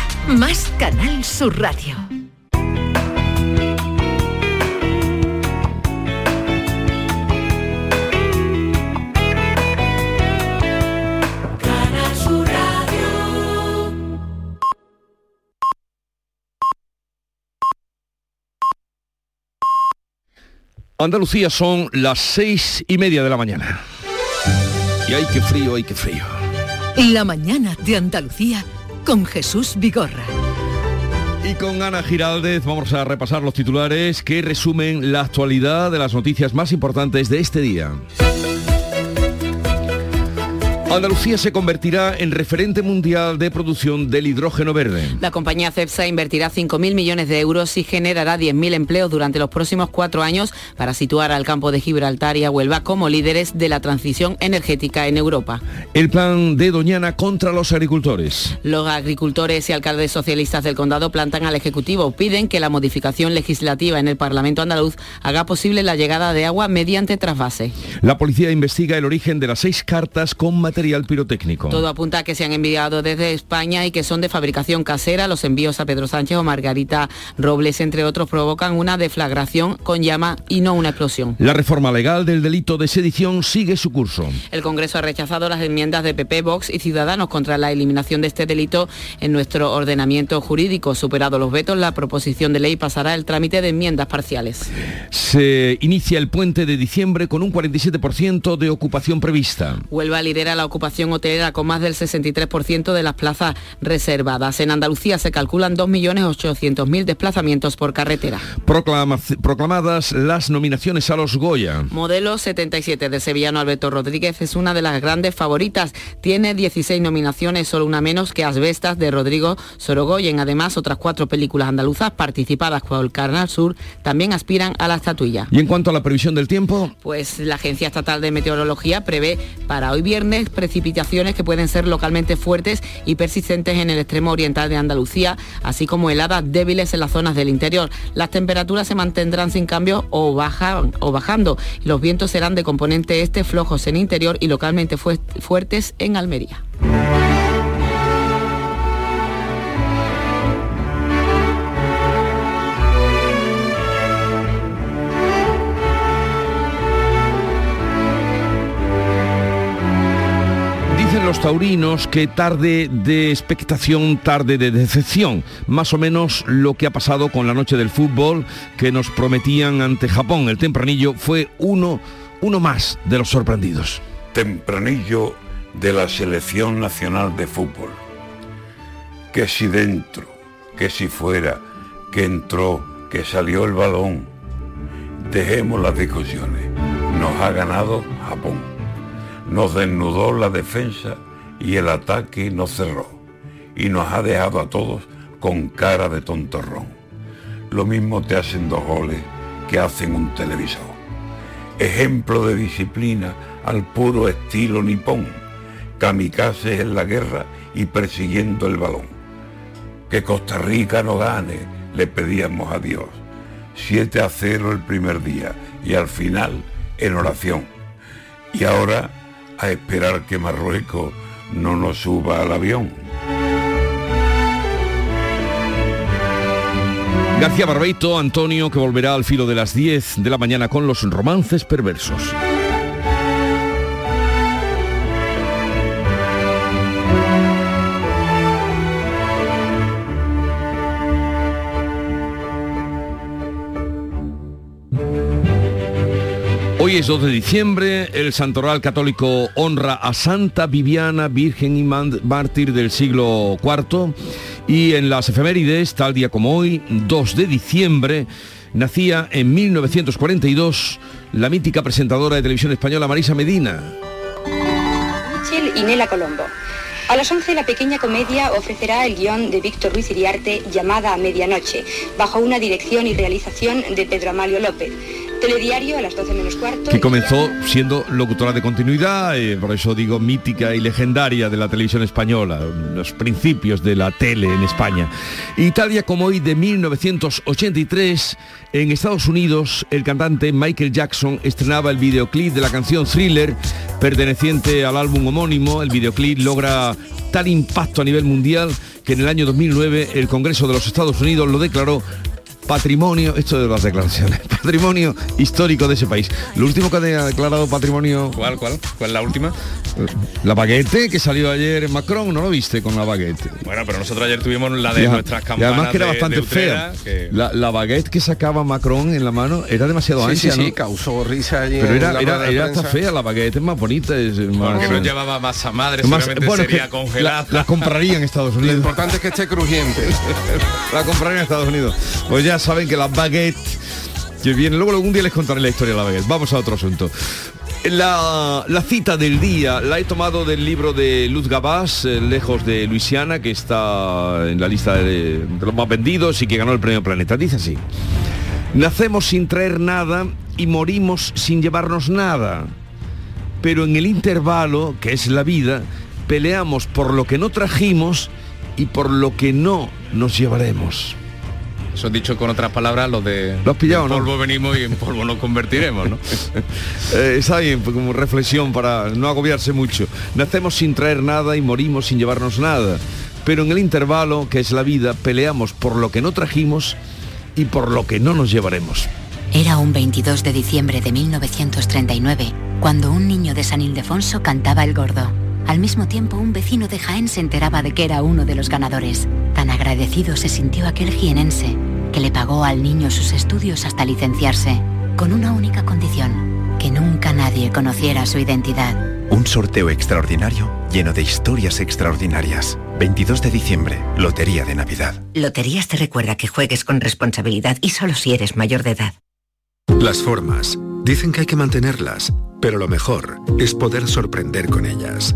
Speaker 2: Más Canal Sur Radio.
Speaker 26: Canal Sur Radio.
Speaker 1: Andalucía son las seis y media de la mañana. Y hay que frío, hay que frío.
Speaker 2: La mañana de Andalucía con Jesús Vigorra.
Speaker 1: Y con Ana Giraldez vamos a repasar los titulares que resumen la actualidad de las noticias más importantes de este día. Andalucía se convertirá en referente mundial de producción del hidrógeno verde.
Speaker 12: La compañía CEPSA invertirá 5.000 millones de euros y generará 10.000 empleos durante los próximos cuatro años para situar al campo de Gibraltar y a Huelva como líderes de la transición energética en Europa.
Speaker 1: El plan de Doñana contra los agricultores.
Speaker 12: Los agricultores y alcaldes socialistas del condado plantan al Ejecutivo. Piden que la modificación legislativa en el Parlamento andaluz haga posible la llegada de agua mediante trasvase.
Speaker 1: La policía investiga el origen de las seis cartas con material pirotécnico.
Speaker 12: Todo apunta a que se han enviado desde España y que son de fabricación casera. Los envíos a Pedro Sánchez o Margarita Robles, entre otros, provocan una deflagración con llama y no una explosión.
Speaker 1: La reforma legal del delito de sedición sigue su curso.
Speaker 12: El Congreso ha rechazado las enmiendas de PP, Vox y Ciudadanos contra la eliminación de este delito en nuestro ordenamiento jurídico. Superado los vetos, la proposición de ley pasará el trámite de enmiendas parciales.
Speaker 1: Se inicia el puente de diciembre con un 47% de ocupación prevista.
Speaker 12: Huelva lidera la ocupación hotelera con más del 63% de las plazas reservadas. En Andalucía se calculan 2.800.000 desplazamientos por carretera.
Speaker 1: Proclama- proclamadas las nominaciones a los Goya.
Speaker 12: Modelo 77 de sevillano Alberto Rodríguez es una de las grandes favoritas. Tiene 16 nominaciones, solo una menos que Asbestas de Rodrigo Sorogoyen. Además, otras cuatro películas andaluzas participadas por el Canal Sur también aspiran a la estatuilla.
Speaker 1: Y en cuanto a la previsión del tiempo,
Speaker 12: Pues la Agencia Estatal de Meteorología prevé para hoy viernes precipitaciones que pueden ser localmente fuertes y persistentes en el extremo oriental de Andalucía, así como heladas débiles en las zonas del interior. Las temperaturas se mantendrán sin cambio o, bajan, o bajando. Los vientos serán de componente este flojos en interior y localmente fue- fuertes en Almería.
Speaker 1: Taurinos que tarde de expectación, tarde de decepción. Más o menos lo que ha pasado con la noche del fútbol que nos prometían ante Japón. El tempranillo fue uno, uno más de los sorprendidos.
Speaker 27: tempranillo de la selección nacional de fútbol. Que si dentro, que si fuera, que entró, que salió el balón. Dejemos las discusiones. Nos ha ganado Japón. Nos desnudó la defensa y el ataque nos cerró. Y nos ha dejado a todos con cara de tontorrón. Lo mismo te hacen dos goles que hacen un televisor ejemplo de disciplina al puro estilo nipón, kamikazes en la guerra y persiguiendo el balón. Que Costa Rica no gane, le pedíamos a Dios. 7 a 0 el primer día y al final en oración. Y ahora a esperar que Marruecos no nos suba al avión.
Speaker 1: García Barbeito, Antonio, que volverá al filo de las 10 de la mañana con los romances perversos. Hoy es 2 de diciembre, el santoral católico honra a Santa Viviana, Virgen y mártir del siglo IV. Y en las efemérides, tal día como hoy, 2 de diciembre, nacía en 1942 la mítica presentadora de televisión española Marisa Medina.
Speaker 28: Michel y Nela Colombo. A las 11 la pequeña comedia ofrecerá el guion de Víctor Ruiz Iriarte llamada a medianoche, bajo una dirección y realización de Pedro Amalio López. Telediario a las 12 menos cuarto.
Speaker 1: que comenzó siendo locutora de continuidad, eh, por eso digo mítica y legendaria de la televisión española, los principios de la tele en España. Y tal día como hoy de 1983, en Estados Unidos, el cantante Michael Jackson estrenaba el videoclip de la canción Thriller, perteneciente al álbum homónimo. El videoclip logra tal impacto a nivel mundial que en el año 2009 el Congreso de los Estados Unidos lo declaró patrimonio, esto de las declaraciones, <laughs> patrimonio histórico de ese país. Lo último que ha declarado patrimonio...
Speaker 3: ¿Cuál, cuál? ¿Cuál es la última?
Speaker 1: La baguette que salió ayer en Macron, ¿no lo viste con la baguette?
Speaker 3: Bueno, pero nosotros ayer tuvimos la de
Speaker 1: Y
Speaker 3: nuestras
Speaker 1: y
Speaker 3: campanas
Speaker 1: además que era
Speaker 3: de-
Speaker 1: bastante
Speaker 3: de Utrera,
Speaker 1: fea.
Speaker 3: que-
Speaker 1: La, la baguette que sacaba Macron en la mano era demasiado
Speaker 8: Sí, sí,
Speaker 1: ancha,
Speaker 8: sí,
Speaker 1: ¿no?
Speaker 8: causó risa allí
Speaker 1: Pero era,
Speaker 8: la
Speaker 1: era, era hasta fea la baguette, es más bonita. Es más,
Speaker 3: Porque no llevaba masa madre,
Speaker 1: Más-
Speaker 3: seguramente
Speaker 1: bueno,
Speaker 3: sería congelada.
Speaker 1: La, la compraría en Estados Unidos.
Speaker 8: Lo importante es que esté crujiente. <laughs>
Speaker 1: la compraría en Estados Unidos. Pues ya saben que las baguettes que vienen. Luego algún día les contaré la historia de la baguette. Vamos a otro asunto. La, cita del día la he tomado del libro de Luz Gabás, eh, Lejos de Luisiana, que está en la lista de, de los más vendidos y que ganó el premio Planeta. Dice así. Nacemos sin traer nada y morimos sin llevarnos nada. Pero en el intervalo, que es la vida, peleamos por lo que no trajimos y por lo que no nos llevaremos.
Speaker 3: Eso dicho con otras palabras, lo de
Speaker 1: ¿Lo has pillado,
Speaker 3: en
Speaker 1: no?
Speaker 3: polvo venimos y en polvo nos convertiremos, ¿no? <laughs>
Speaker 1: Eh, está bien, pues, como reflexión para no agobiarse mucho. Nacemos sin traer nada y morimos sin llevarnos nada. Pero en el intervalo, que es la vida, peleamos por lo que no trajimos y por lo que no nos llevaremos.
Speaker 29: Era un 22 de diciembre de 1939, cuando un niño de San Ildefonso cantaba el gordo. Al mismo tiempo, un vecino de Jaén se enteraba de que era uno de los ganadores. Tan agradecido se sintió aquel jienense, que le pagó al niño sus estudios hasta licenciarse, con una única condición, que nunca nadie conociera su identidad.
Speaker 13: Un sorteo extraordinario lleno de historias extraordinarias. 22 de diciembre, Lotería de Navidad.
Speaker 30: Loterías te recuerda que juegues con responsabilidad y solo si eres mayor de edad.
Speaker 31: Las formas. Dicen que hay que mantenerlas, pero lo mejor es poder sorprender con ellas.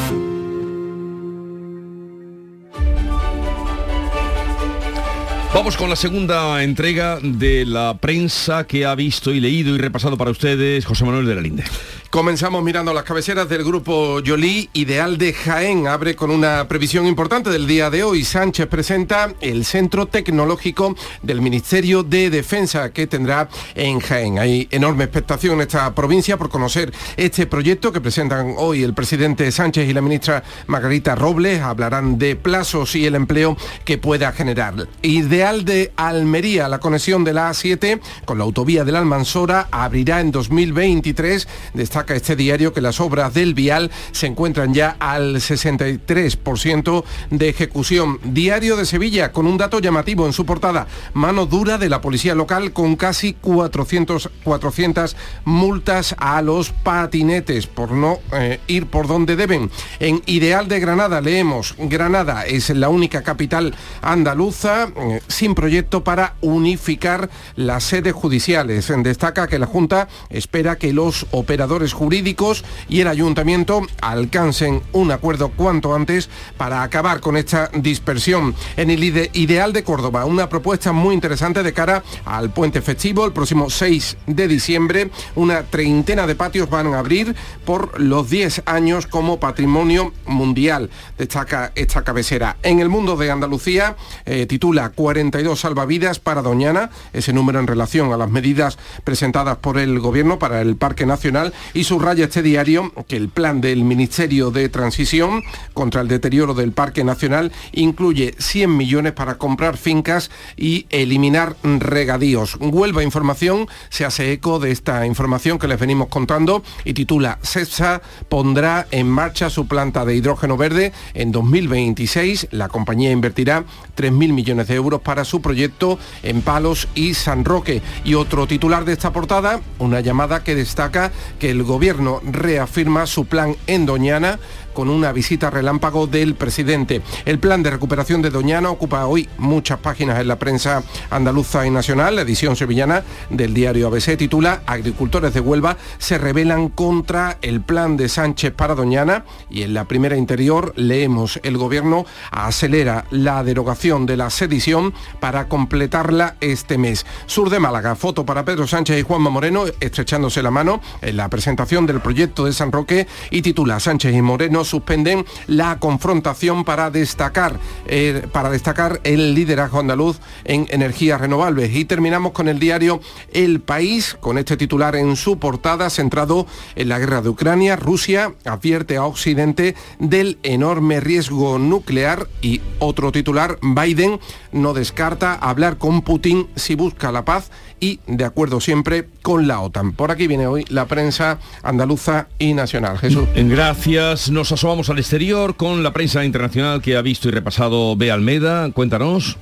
Speaker 1: Vamos con la segunda entrega de la prensa que ha visto y leído y repasado para ustedes José Manuel de la Linde.
Speaker 8: Comenzamos mirando las cabeceras del grupo Yolí. Ideal de Jaén abre con una previsión importante del día de hoy. Sánchez presenta el centro tecnológico del Ministerio de Defensa que tendrá en Jaén. Hay enorme expectación en esta provincia por conocer este proyecto que presentan hoy el presidente Sánchez y la ministra Margarita Robles. Hablarán de plazos y el empleo que pueda generar. Ideal de Almería, la conexión de la A7 con la autovía de la Almansora abrirá en 2023. Destaca este diario que las obras del vial se encuentran ya al 63% de ejecución. Diario de Sevilla con un dato llamativo en su portada. Mano dura de la policía local con casi 400, 400 multas a los patinetes por no eh, ir por donde deben. En Ideal de Granada leemos, Granada es la única capital andaluza eh, sin proyecto para unificar las sedes judiciales. Destaca que la Junta espera que los operadores jurídicos y el ayuntamiento alcancen un acuerdo cuanto antes para acabar con esta dispersión. En el ideal de Córdoba, una propuesta muy interesante de cara al puente festivo el próximo 6 de diciembre. Una treintena de patios van a abrir por los 10 años como patrimonio mundial. Destaca esta cabecera. En el mundo de Andalucía eh, titula 42 salvavidas para Doñana, ese número en relación a las medidas presentadas por el gobierno para el Parque Nacional subraya este diario que el plan del Ministerio de Transición contra el deterioro del Parque Nacional incluye 100 millones para comprar fincas y eliminar regadíos. Huelva Información se hace eco de esta información que les venimos contando y titula CEPSA pondrá en marcha su planta de hidrógeno verde en 2026. La compañía invertirá 3.000 millones de euros para su proyecto en Palos y San Roque. Y otro titular de esta portada, una llamada que destaca que el gobierno reafirma su plan en Doñana con una visita relámpago del presidente. El plan de recuperación de Doñana ocupa hoy muchas páginas en la prensa andaluza y nacional. La edición sevillana del diario ABC titula Agricultores de Huelva se rebelan contra el plan de Sánchez para Doñana y en la primera interior leemos el gobierno acelera la derogación de la sedición para completarla este mes. Sur de Málaga, foto para Pedro Sánchez y Juanma Moreno estrechándose la mano en la presentación del proyecto de San Roque y titula Sánchez y Moreno suspenden la confrontación para destacar, eh, para destacar el liderazgo andaluz en energías renovables. Y terminamos con el diario El País, con este titular en su portada, centrado en la guerra de Ucrania. Rusia advierte a Occidente del enorme riesgo nuclear y otro titular, Biden no descarta hablar con Putin si busca la paz y de acuerdo siempre con la OTAN. Por aquí viene hoy la prensa andaluza y nacional. Jesús.
Speaker 32: Gracias. Nos asomamos al exterior con la prensa internacional que ha visto y repasado Bea Almeda. Cuéntanos.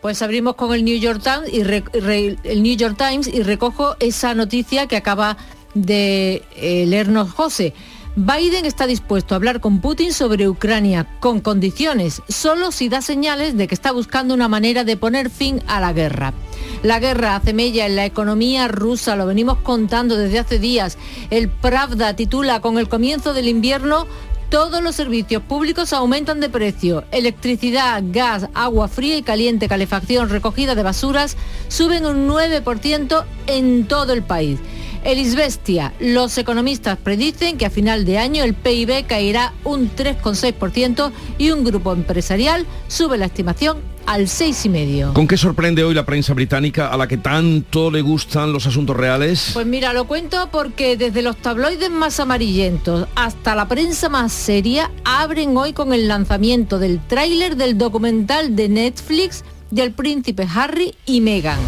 Speaker 9: Pues abrimos con el New York Times y, re, re, el New York Times y recojo esa noticia que acaba de eh, leernos José. Biden está dispuesto a hablar con Putin sobre Ucrania con condiciones, solo si da señales de que está buscando una manera de poner fin a la guerra. La guerra hace mella en la economía rusa, lo venimos contando desde hace días. El Pravda titula con el comienzo del invierno todos los servicios públicos aumentan de precio. Electricidad, gas, agua fría y caliente, calefacción, recogida de basuras suben un 9% en todo el país. El Isbestia, los economistas predicen que a final de año el PIB caerá un 3,6% y un grupo empresarial sube la estimación al 6,5%.
Speaker 32: ¿Con qué sorprende hoy la prensa británica a la que tanto le gustan los asuntos reales?
Speaker 9: Pues mira, lo cuento porque desde los tabloides más amarillentos hasta la prensa más seria abren hoy con el lanzamiento del tráiler del documental de Netflix del príncipe Harry y Meghan.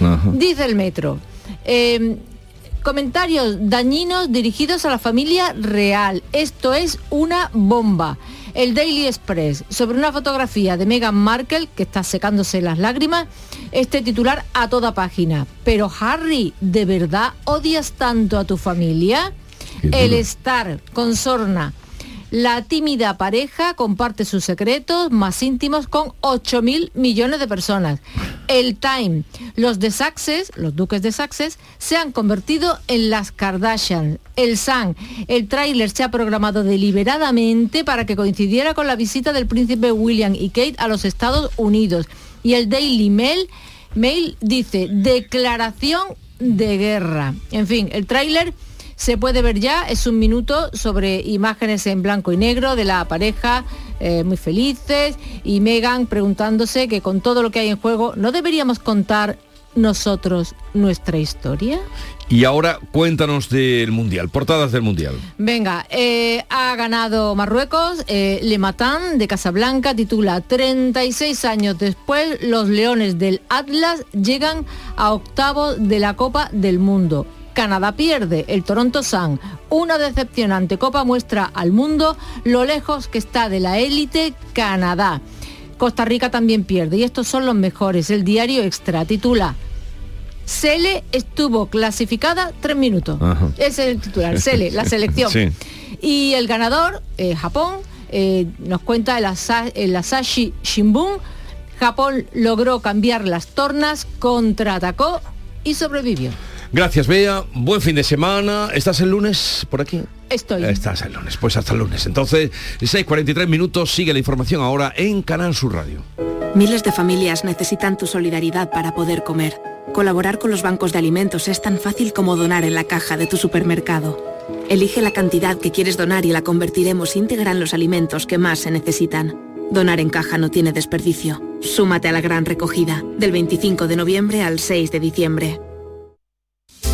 Speaker 9: Ajá. Dice el metro. Eh, comentarios dañinos dirigidos a la familia real. Esto es una bomba. El Daily Express, sobre una fotografía de Meghan Markle, que está secándose las lágrimas, este titular a toda página. Pero Harry, ¿de verdad odias tanto a tu familia? El estar con Sorna. La tímida pareja comparte sus secretos más íntimos con 8.000 millones de personas. El Time, los de Success, los duques de Success, se han convertido en las Kardashian. El Sun, el tráiler se ha programado deliberadamente para que coincidiera con la visita del príncipe William y Kate a los Estados Unidos. Y el Daily Mail, Mail dice, declaración de guerra. En fin, el tráiler se puede ver ya, es un minuto sobre imágenes en blanco y negro de la pareja eh, muy felices y Megan preguntándose que con todo lo que hay en juego, ¿no deberíamos contar nosotros nuestra historia?
Speaker 32: Y ahora cuéntanos del Mundial, portadas del Mundial.
Speaker 9: Venga, eh, ha ganado Marruecos, eh, Le Matan de Casablanca titula 36 años después, los Leones del Atlas llegan a octavos de la Copa del Mundo. Canadá pierde, el Toronto Sun. Una decepcionante copa muestra al mundo lo lejos que está de la élite Canadá. Costa Rica también pierde y estos son los mejores. El diario Extra titula Sele estuvo clasificada tres minutos. Ajá. Ese es el titular, Sele, la <laughs> selección. Sí. Y el ganador, eh, Japón, eh, nos cuenta el, Asa el Asashi Shimbun. Japón logró cambiar las tornas, contraatacó y sobrevivió.
Speaker 1: Gracias, Bea. Buen fin de semana. ¿Estás el lunes por aquí?
Speaker 9: Estoy.
Speaker 1: Estás el lunes. Pues hasta el lunes. Entonces, 6.43 minutos. Sigue la información ahora en Canal Sur Radio.
Speaker 30: Miles de familias necesitan tu solidaridad para poder comer. Colaborar con los bancos de alimentos es tan fácil como donar en la caja de tu supermercado. Elige la cantidad que quieres donar y la convertiremos íntegra en los alimentos que más se necesitan. Donar en caja no tiene desperdicio. Súmate a la gran recogida, del 25 de noviembre al 6 de diciembre.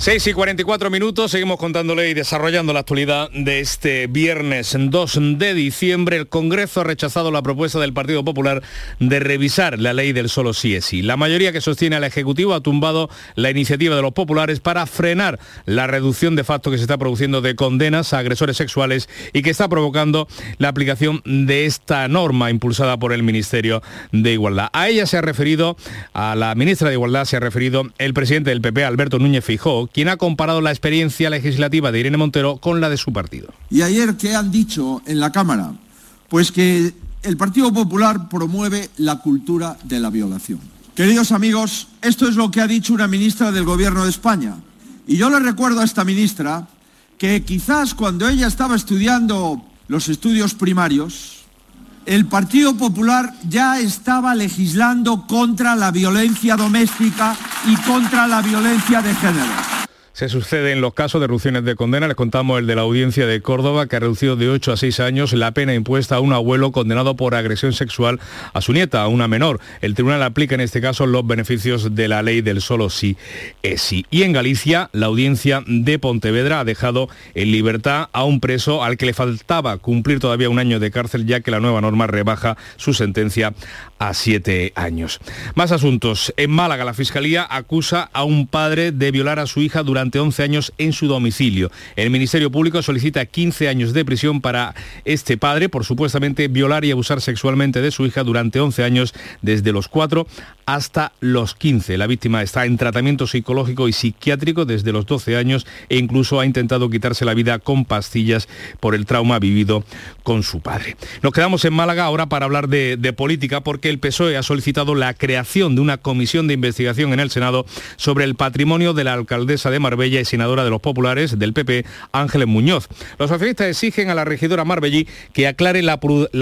Speaker 3: 6 y 44 minutos, seguimos contándole y desarrollando la actualidad de este viernes 2 de diciembre. El Congreso ha rechazado la propuesta del Partido Popular de revisar la ley del solo sí es sí. La mayoría que sostiene al Ejecutivo ha tumbado la iniciativa de los populares para frenar la reducción de facto que se está produciendo de condenas a agresores sexuales y que está provocando la aplicación de esta norma impulsada por el Ministerio de Igualdad. A ella se ha referido, a la ministra de Igualdad se ha referido el presidente del PP, Alberto Núñez Fijó, quien ha comparado la experiencia legislativa de Irene Montero con la de su partido.
Speaker 13: ¿Y ayer qué han dicho en la Cámara? Pues que el Partido Popular promueve la cultura de la violación. Queridos amigos, esto es lo que ha dicho una ministra del Gobierno de España. Y yo le recuerdo a esta ministra que quizás cuando ella estaba estudiando los estudios primarios, el Partido Popular ya estaba legislando contra la violencia doméstica y contra la violencia de género.
Speaker 3: Se sucede en los casos de reducciones de condena. Les contamos el de la audiencia de Córdoba, que ha reducido de 8 a 6 años la pena impuesta a un abuelo condenado por agresión sexual a su nieta, a una menor. El tribunal aplica en este caso los beneficios de la ley del solo sí es sí. Y en Galicia, la audiencia de Pontevedra ha dejado en libertad a un preso al que le faltaba cumplir todavía un año de cárcel, ya que la nueva norma rebaja su sentencia a siete años. Más asuntos. En Málaga, la Fiscalía acusa a un padre de violar a su hija durante 11 años en su domicilio. El Ministerio Público solicita 15 años de prisión para este padre por supuestamente violar y abusar sexualmente de su hija durante 11 años, desde los 4 hasta los 15. La víctima está en tratamiento psicológico y psiquiátrico desde los 12 años e incluso ha intentado quitarse la vida con pastillas por el trauma vivido con su padre. Nos quedamos en Málaga ahora para hablar de, política porque el PSOE ha solicitado la creación de una comisión de investigación en el Senado sobre el patrimonio de la alcaldesa de Marbella y senadora de los populares del PP, Ángeles Muñoz. Los socialistas exigen a la regidora Marbellí que aclare la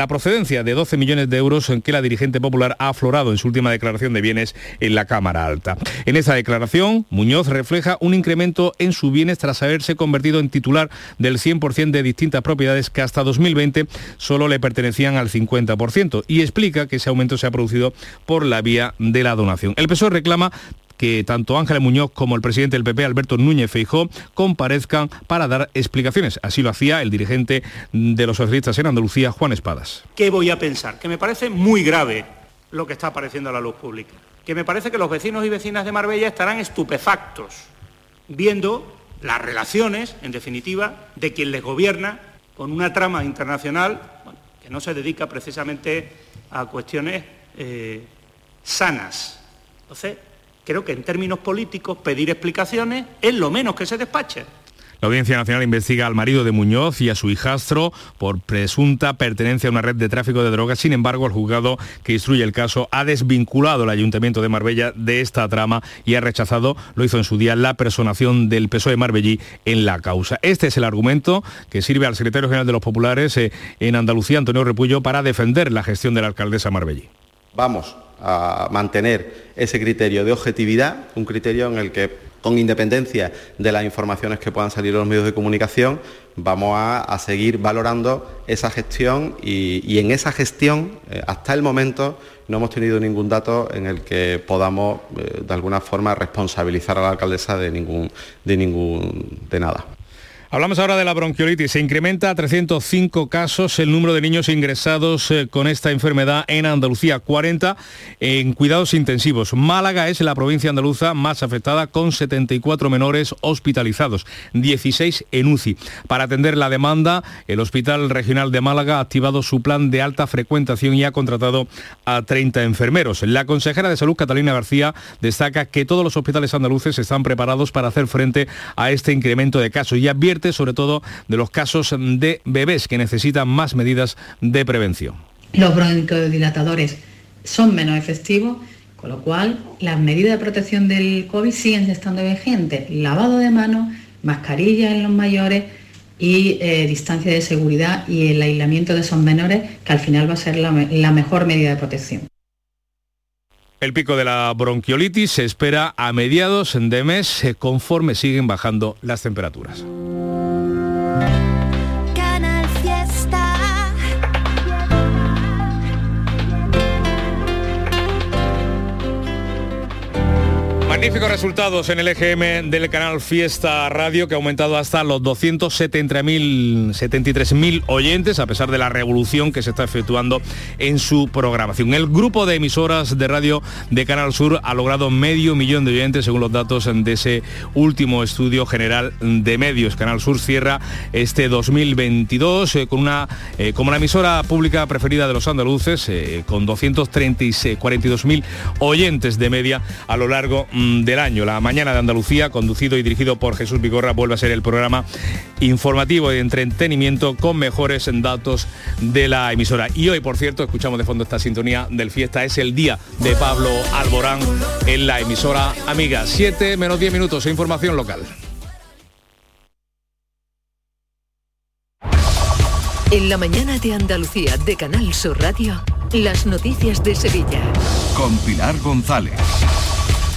Speaker 3: procedencia de 12 millones de euros en que la dirigente popular ha aflorado en su última declaración de bienes en la Cámara Alta. En esta declaración, Muñoz refleja un incremento en su bienes tras haberse convertido en titular del 100% de distintas propiedades que hasta 2020 solo le pertenecían al 50% y explica que ese aumento se ha producido por la vía de la donación. El PSOE reclama que tanto Ángela Muñoz como el presidente del PP, Alberto Núñez Feijó, comparezcan para dar explicaciones. Así lo hacía el dirigente de los socialistas en Andalucía, Juan Espadas.
Speaker 33: ¿Qué voy a pensar? Que me parece muy grave lo que está apareciendo a la luz pública. Que me parece que los vecinos y vecinas de Marbella estarán estupefactos viendo las relaciones, en definitiva, de quien les gobierna con una trama internacional que no se dedica precisamente a cuestiones eh, sanas. Entonces, creo que en términos políticos pedir explicaciones es lo menos que se despache.
Speaker 3: La Audiencia Nacional investiga al marido de Muñoz y a su hijastro por presunta pertenencia a una red de tráfico de drogas. Sin embargo, el juzgado que instruye el caso ha desvinculado al Ayuntamiento de Marbella de esta trama y ha rechazado, lo hizo en su día, la personación del PSOE Marbellí en la causa. Este es el argumento que sirve al secretario general de los populares eh, en Andalucía, Antonio Repullo, para defender la gestión de la alcaldesa Marbellí.
Speaker 34: Vamos a mantener ese criterio de objetividad, un criterio en el que, con independencia de las informaciones que puedan salir en los medios de comunicación, vamos a, seguir valorando esa gestión y, y en esa gestión, eh, hasta el momento, no hemos tenido ningún dato en el que podamos, eh, de alguna forma, responsabilizar a la alcaldesa de ningún, de ningún, de nada.
Speaker 3: Hablamos ahora de la bronquiolitis. Se incrementa a 305 casos el número de niños ingresados eh, con esta enfermedad en Andalucía, 40 en cuidados intensivos. Málaga es la provincia andaluza más afectada con 74 menores hospitalizados, 16 en UCI. Para atender la demanda, el Hospital Regional de Málaga ha activado su plan de alta frecuentación y ha contratado a 30 enfermeros. La consejera de Salud, Catalina García, destaca que todos los hospitales andaluces están preparados para hacer frente a este incremento de casos y advierte sobre todo de los casos de bebés que necesitan más medidas de prevención.
Speaker 35: Los broncodilatadores son menos efectivos, con lo cual las medidas de protección del COVID siguen estando vigentes. Lavado de manos, mascarilla en los mayores y eh, distancia de seguridad y el aislamiento de esos menores, que al final va a ser la, la mejor medida de protección.
Speaker 3: El pico de la bronquiolitis se espera a mediados de mes eh, conforme siguen bajando las temperaturas. Magníficos resultados en el EGM del canal Fiesta Radio que ha aumentado hasta los 273.000 oyentes a pesar de la revolución que se está efectuando en su programación. El grupo de emisoras de radio de Canal Sur ha logrado medio millón de oyentes según los datos de ese último estudio general de medios. Canal Sur cierra este 2022 eh, con una eh, como la emisora pública preferida de los andaluces eh, con 242.000 oyentes de media a lo largo mm, del año. La Mañana de Andalucía, conducido y dirigido por Jesús Vigorra, vuelve a ser el programa informativo y de entretenimiento con mejores datos de la emisora. Y hoy, por cierto, escuchamos de fondo esta sintonía del fiesta, es el día de Pablo Alborán en la emisora Amiga. 7 menos 10 minutos, información local.
Speaker 2: En la mañana de Andalucía de Canal Sur Radio, las noticias de Sevilla.
Speaker 36: Con Pilar González.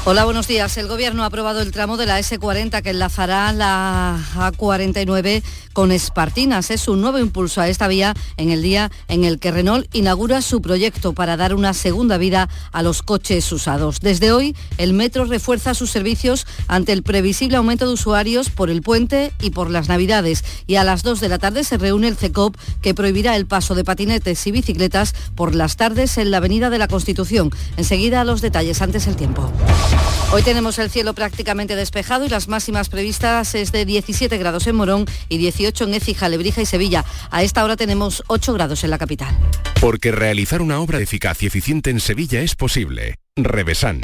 Speaker 37: Hola, buenos días. El Gobierno ha aprobado el tramo de la S40 que enlazará la A49 con Espartinas. Es un nuevo impulso a esta vía en el día en el que Renault inaugura su proyecto para dar una segunda vida a los coches usados. Desde hoy, el metro refuerza sus servicios ante el previsible aumento de usuarios por el puente y por las Navidades. Y a las 2 de la tarde se reúne el CECOP que prohibirá el paso de patinetes y bicicletas por las tardes en la Avenida de la Constitución. Enseguida los detalles, antes el tiempo. Hoy tenemos el cielo prácticamente despejado y las máximas previstas es de 17 grados en Morón y 18 en Écija, Lebrija y Sevilla. A esta hora tenemos 8 grados en la capital.
Speaker 38: Porque realizar una obra eficaz y eficiente en Sevilla es posible. Revesan.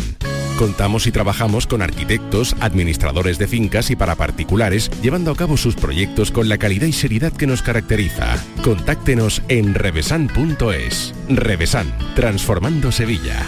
Speaker 38: Contamos y trabajamos con arquitectos, administradores de fincas y para particulares, llevando a cabo sus proyectos con la calidad y seriedad que nos caracteriza. Contáctenos en revesan.es. Revesan, transformando Sevilla.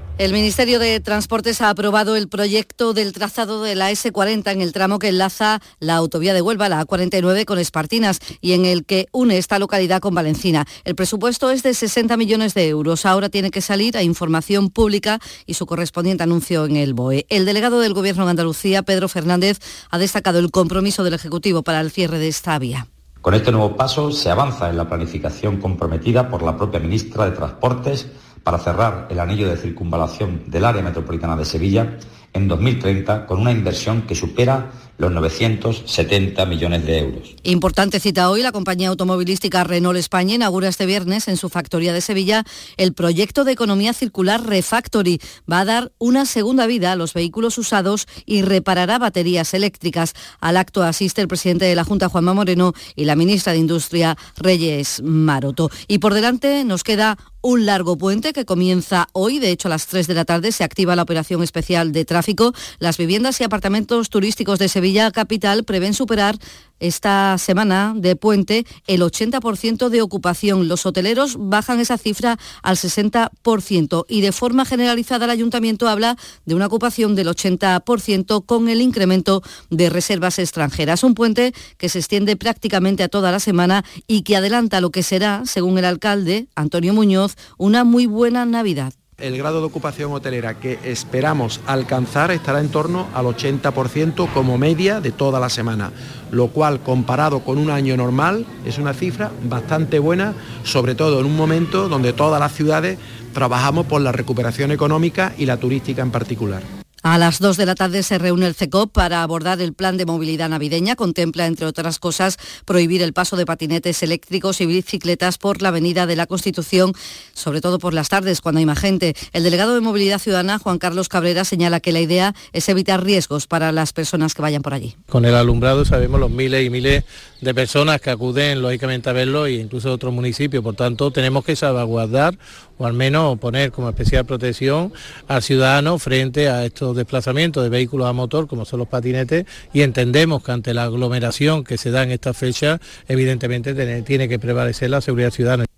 Speaker 37: El Ministerio de Transportes ha aprobado el proyecto del trazado de la S40 en el tramo que enlaza la autovía de Huelva, la A49, con Espartinas y en el que une esta localidad con Valencina. El presupuesto es de 60 millones de euros. Ahora tiene que salir a información pública y su correspondiente anuncio en el BOE. El delegado del Gobierno en Andalucía, Pedro Fernández, ha destacado el compromiso del Ejecutivo para el cierre de esta vía.
Speaker 39: Con este nuevo paso se avanza en la planificación comprometida por la propia ministra de Transportes para cerrar el anillo de circunvalación del área metropolitana de Sevilla en 2030 con una inversión que supera los 970 millones de euros.
Speaker 37: Importante cita hoy, la compañía automovilística Renault España inaugura este viernes en su factoría de Sevilla el proyecto de economía circular Refactory. Va a dar una segunda vida a los vehículos usados y reparará baterías eléctricas. Al acto asiste el presidente de la Junta, Juanma Moreno, y la ministra de Industria, Reyes Maroto. Y por delante nos queda un largo puente que comienza hoy. De hecho, a las 3 de la tarde se activa la operación especial de tráfico. Las viviendas y apartamentos turísticos de Sevilla Sevilla Capital prevén superar esta semana de puente el 80% de ocupación. Los hoteleros bajan esa cifra al 60% y de forma generalizada el ayuntamiento habla de una ocupación del 80% con el incremento de reservas extranjeras. Un puente que se extiende prácticamente a toda la semana y que adelanta lo que será, según el alcalde Antonio Muñoz, una muy buena Navidad
Speaker 40: el grado de ocupación hotelera que esperamos alcanzar estará en torno al 80% como media de toda la semana, lo cual comparado con un año normal es una cifra bastante buena, sobre todo en un momento donde todas las ciudades trabajamos por la recuperación económica y la turística en particular.
Speaker 37: A las 2 de la tarde se reúne el CECOP para abordar el plan de movilidad navideña. Contempla, entre otras cosas, prohibir el paso de patinetes eléctricos y bicicletas por la Avenida de la Constitución, sobre todo por las tardes, cuando hay más gente. El delegado de Movilidad Ciudadana, Juan Carlos Cabrera, señala que la idea es evitar riesgos para las personas que vayan por allí.
Speaker 41: Con el alumbrado sabemos los miles y miles de personas que acuden, lógicamente, a verlo e incluso de otros municipios. Por tanto, tenemos que salvaguardar o al menos poner como especial protección al ciudadano frente a estos desplazamientos de vehículos a motor como son los patinetes y entendemos que ante la aglomeración que se da en esta fecha evidentemente tiene que prevalecer la seguridad ciudadana.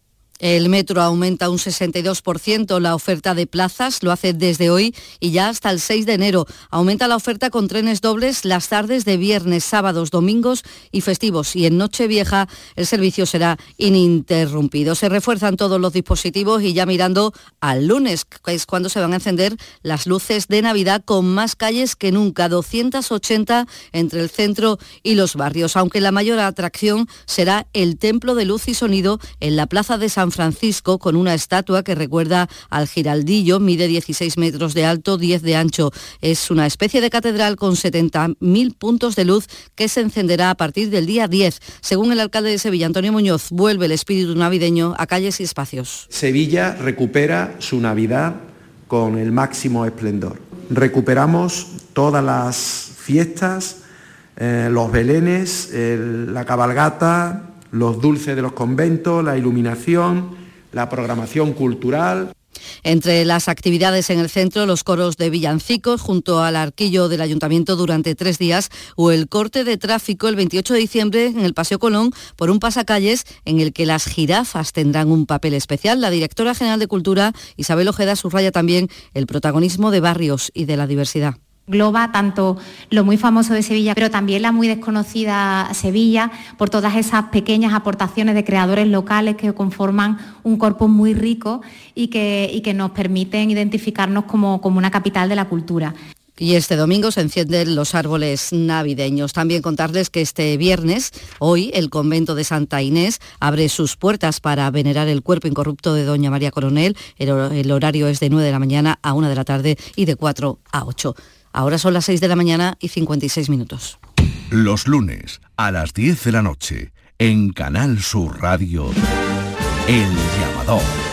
Speaker 37: El metro aumenta un 62% la oferta de plazas, lo hace desde hoy y ya hasta el 6 de enero. Aumenta la oferta con trenes dobles las tardes de viernes, sábados, domingos y festivos. Y en Nochevieja el servicio será ininterrumpido. Se refuerzan todos los dispositivos y ya mirando al lunes, que es cuando se van a encender las luces de Navidad con más calles que nunca, 280 entre el centro y los barrios. Aunque la mayor atracción será el Templo de Luz y Sonido en la Plaza de San Francisco con una estatua que recuerda al giraldillo, mide 16 metros de alto, 10 de ancho. Es una especie de catedral con 70.000 puntos de luz que se encenderá a partir del día 10. Según el alcalde de Sevilla, Antonio Muñoz, vuelve el espíritu navideño a calles y espacios.
Speaker 40: Sevilla recupera su Navidad con el máximo esplendor. Recuperamos todas las fiestas, eh, los belenes, la cabalgata, los dulces de los conventos, la iluminación, la programación cultural.
Speaker 37: Entre las actividades en el centro, los coros de villancicos junto al arquillo del ayuntamiento durante tres días o el corte de tráfico el 28 de diciembre en el Paseo Colón por un pasacalles en el que las jirafas tendrán un papel especial. La directora general de Cultura, Isabel Ojeda, subraya también el protagonismo de barrios y de la diversidad
Speaker 42: Globa tanto lo muy famoso de Sevilla, pero también la muy desconocida Sevilla, por todas esas pequeñas aportaciones de creadores locales que conforman un cuerpo muy rico y que, nos permiten identificarnos como, como una capital de la cultura.
Speaker 37: Y este domingo se encienden los árboles navideños. También contarles que este viernes, hoy, el convento de Santa Inés abre sus puertas para venerar el cuerpo incorrupto de Doña María Coronel. El, el horario es de 9 de la mañana a 1 de la tarde y de 4 a 8. Ahora son las 6 de la mañana y 56 minutos.
Speaker 36: Los lunes a las 10 de la noche en Canal Sur Radio, El Llamador.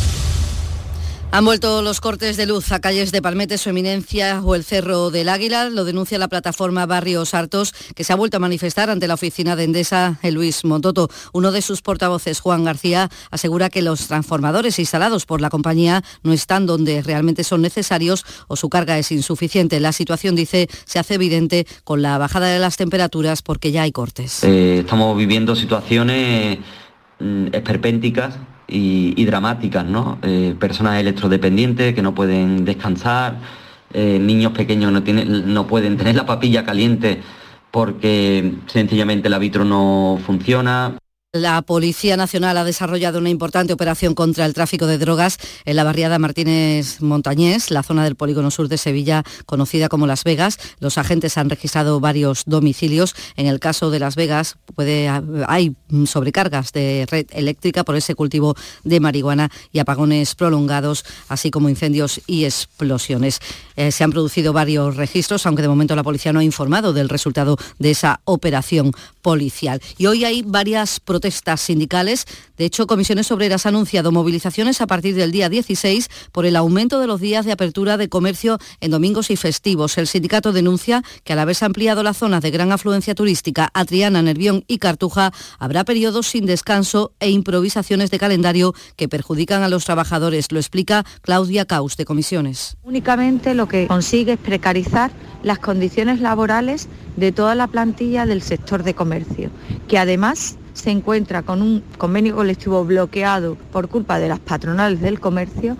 Speaker 37: Han vuelto los cortes de luz a calles de Palmete, su eminencia o el Cerro del Águila. Lo denuncia la plataforma Barrios Hartos, que se ha vuelto a manifestar ante la oficina de Endesa Luis Montoto. Uno de sus portavoces, Juan García, asegura que los transformadores instalados por la compañía no están donde realmente son necesarios o su carga es insuficiente. La situación, dice, se hace evidente con la bajada de las temperaturas porque ya hay cortes.
Speaker 43: Eh, estamos viviendo situaciones mm, esperpénticas y, dramáticas, ¿no? Eh, personas electrodependientes que no pueden descansar, eh, niños pequeños no, tienen, no pueden tener la papilla caliente porque sencillamente el vitro no funciona.
Speaker 37: La Policía Nacional ha desarrollado una importante operación contra el tráfico de drogas en la barriada Martínez Montañés, la zona del polígono sur de Sevilla, conocida como Las Vegas. Los agentes han registrado varios domicilios. En el caso de Las Vegas puede, hay sobrecargas de red eléctrica por ese cultivo de marihuana y apagones prolongados, así como incendios y explosiones. Eh, se han producido varios registros, aunque de momento la policía no ha informado del resultado de esa operación policial. Y hoy hay varias sindicales. De hecho, Comisiones Obreras ha anunciado movilizaciones a partir del día 16 por el aumento de los días de apertura de comercio en domingos y festivos. El sindicato denuncia que al haberse ampliado la zona de gran afluencia turística a Triana, Nervión y Cartuja, habrá periodos sin descanso e improvisaciones de calendario que perjudican a los trabajadores. Lo explica Claudia Caus de Comisiones.
Speaker 44: Únicamente lo que consigue es precarizar las condiciones laborales de toda la plantilla del sector de comercio, que además se encuentra con un convenio colectivo bloqueado por culpa de las patronales del comercio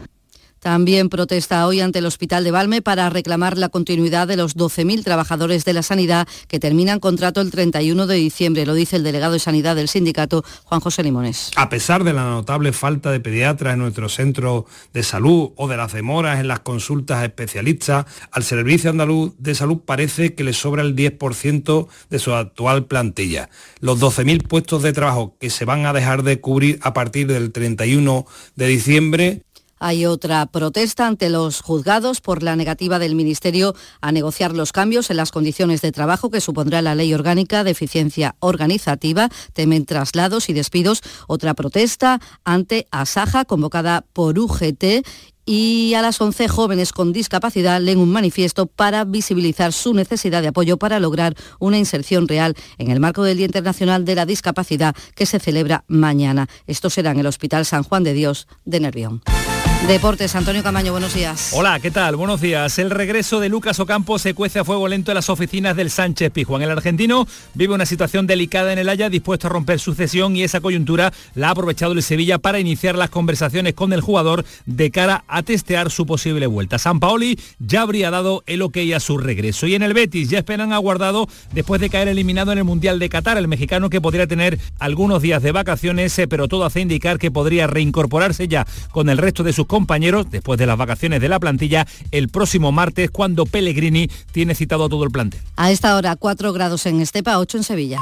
Speaker 37: también protesta hoy ante el Hospital de Valme para reclamar la continuidad de los 12.000 trabajadores de la sanidad que terminan contrato el 31 de diciembre, lo dice el delegado de Sanidad del sindicato, Juan José Limones.
Speaker 45: A pesar de la notable falta de pediatras en nuestro centro de salud o de las demoras en las consultas especialistas, al Servicio Andaluz de Salud parece que le sobra el 10% de su actual plantilla. Los 12.000 puestos de trabajo que se van a dejar de cubrir a partir del 31 de diciembre
Speaker 37: hay otra protesta ante los juzgados por la negativa del Ministerio a negociar los cambios en las condiciones de trabajo que supondrá la Ley Orgánica de Eficiencia Organizativa. Temen traslados y despidos. Otra protesta ante Asaja convocada por UGT y a las 11 jóvenes con discapacidad leen un manifiesto para visibilizar su necesidad de apoyo para lograr una inserción real en el marco del Día Internacional de la Discapacidad que se celebra mañana. Esto será en el Hospital San Juan de Dios de Nervión. Deportes, Antonio Camaño, buenos días.
Speaker 24: Hola, ¿qué tal? Buenos días. El regreso de Lucas Ocampo se cuece a fuego lento en las oficinas del Sánchez Pizjuán. El argentino vive una situación delicada en el Haya, dispuesto a romper su cesión y esa coyuntura la ha aprovechado el Sevilla para iniciar las conversaciones con el jugador de cara a testear su posible vuelta. San Paoli ya habría dado el ok a su regreso. Y en el Betis ya esperan aguardado después de caer eliminado en el Mundial de Qatar, el mexicano que podría tener algunos días de vacaciones, eh, pero todo hace indicar que podría reincorporarse ya con el resto de sus compañeros después de las vacaciones de la plantilla el próximo martes cuando Pellegrini tiene citado a todo el plantel.
Speaker 37: A esta hora 4 grados en Estepa, 8 en Sevilla.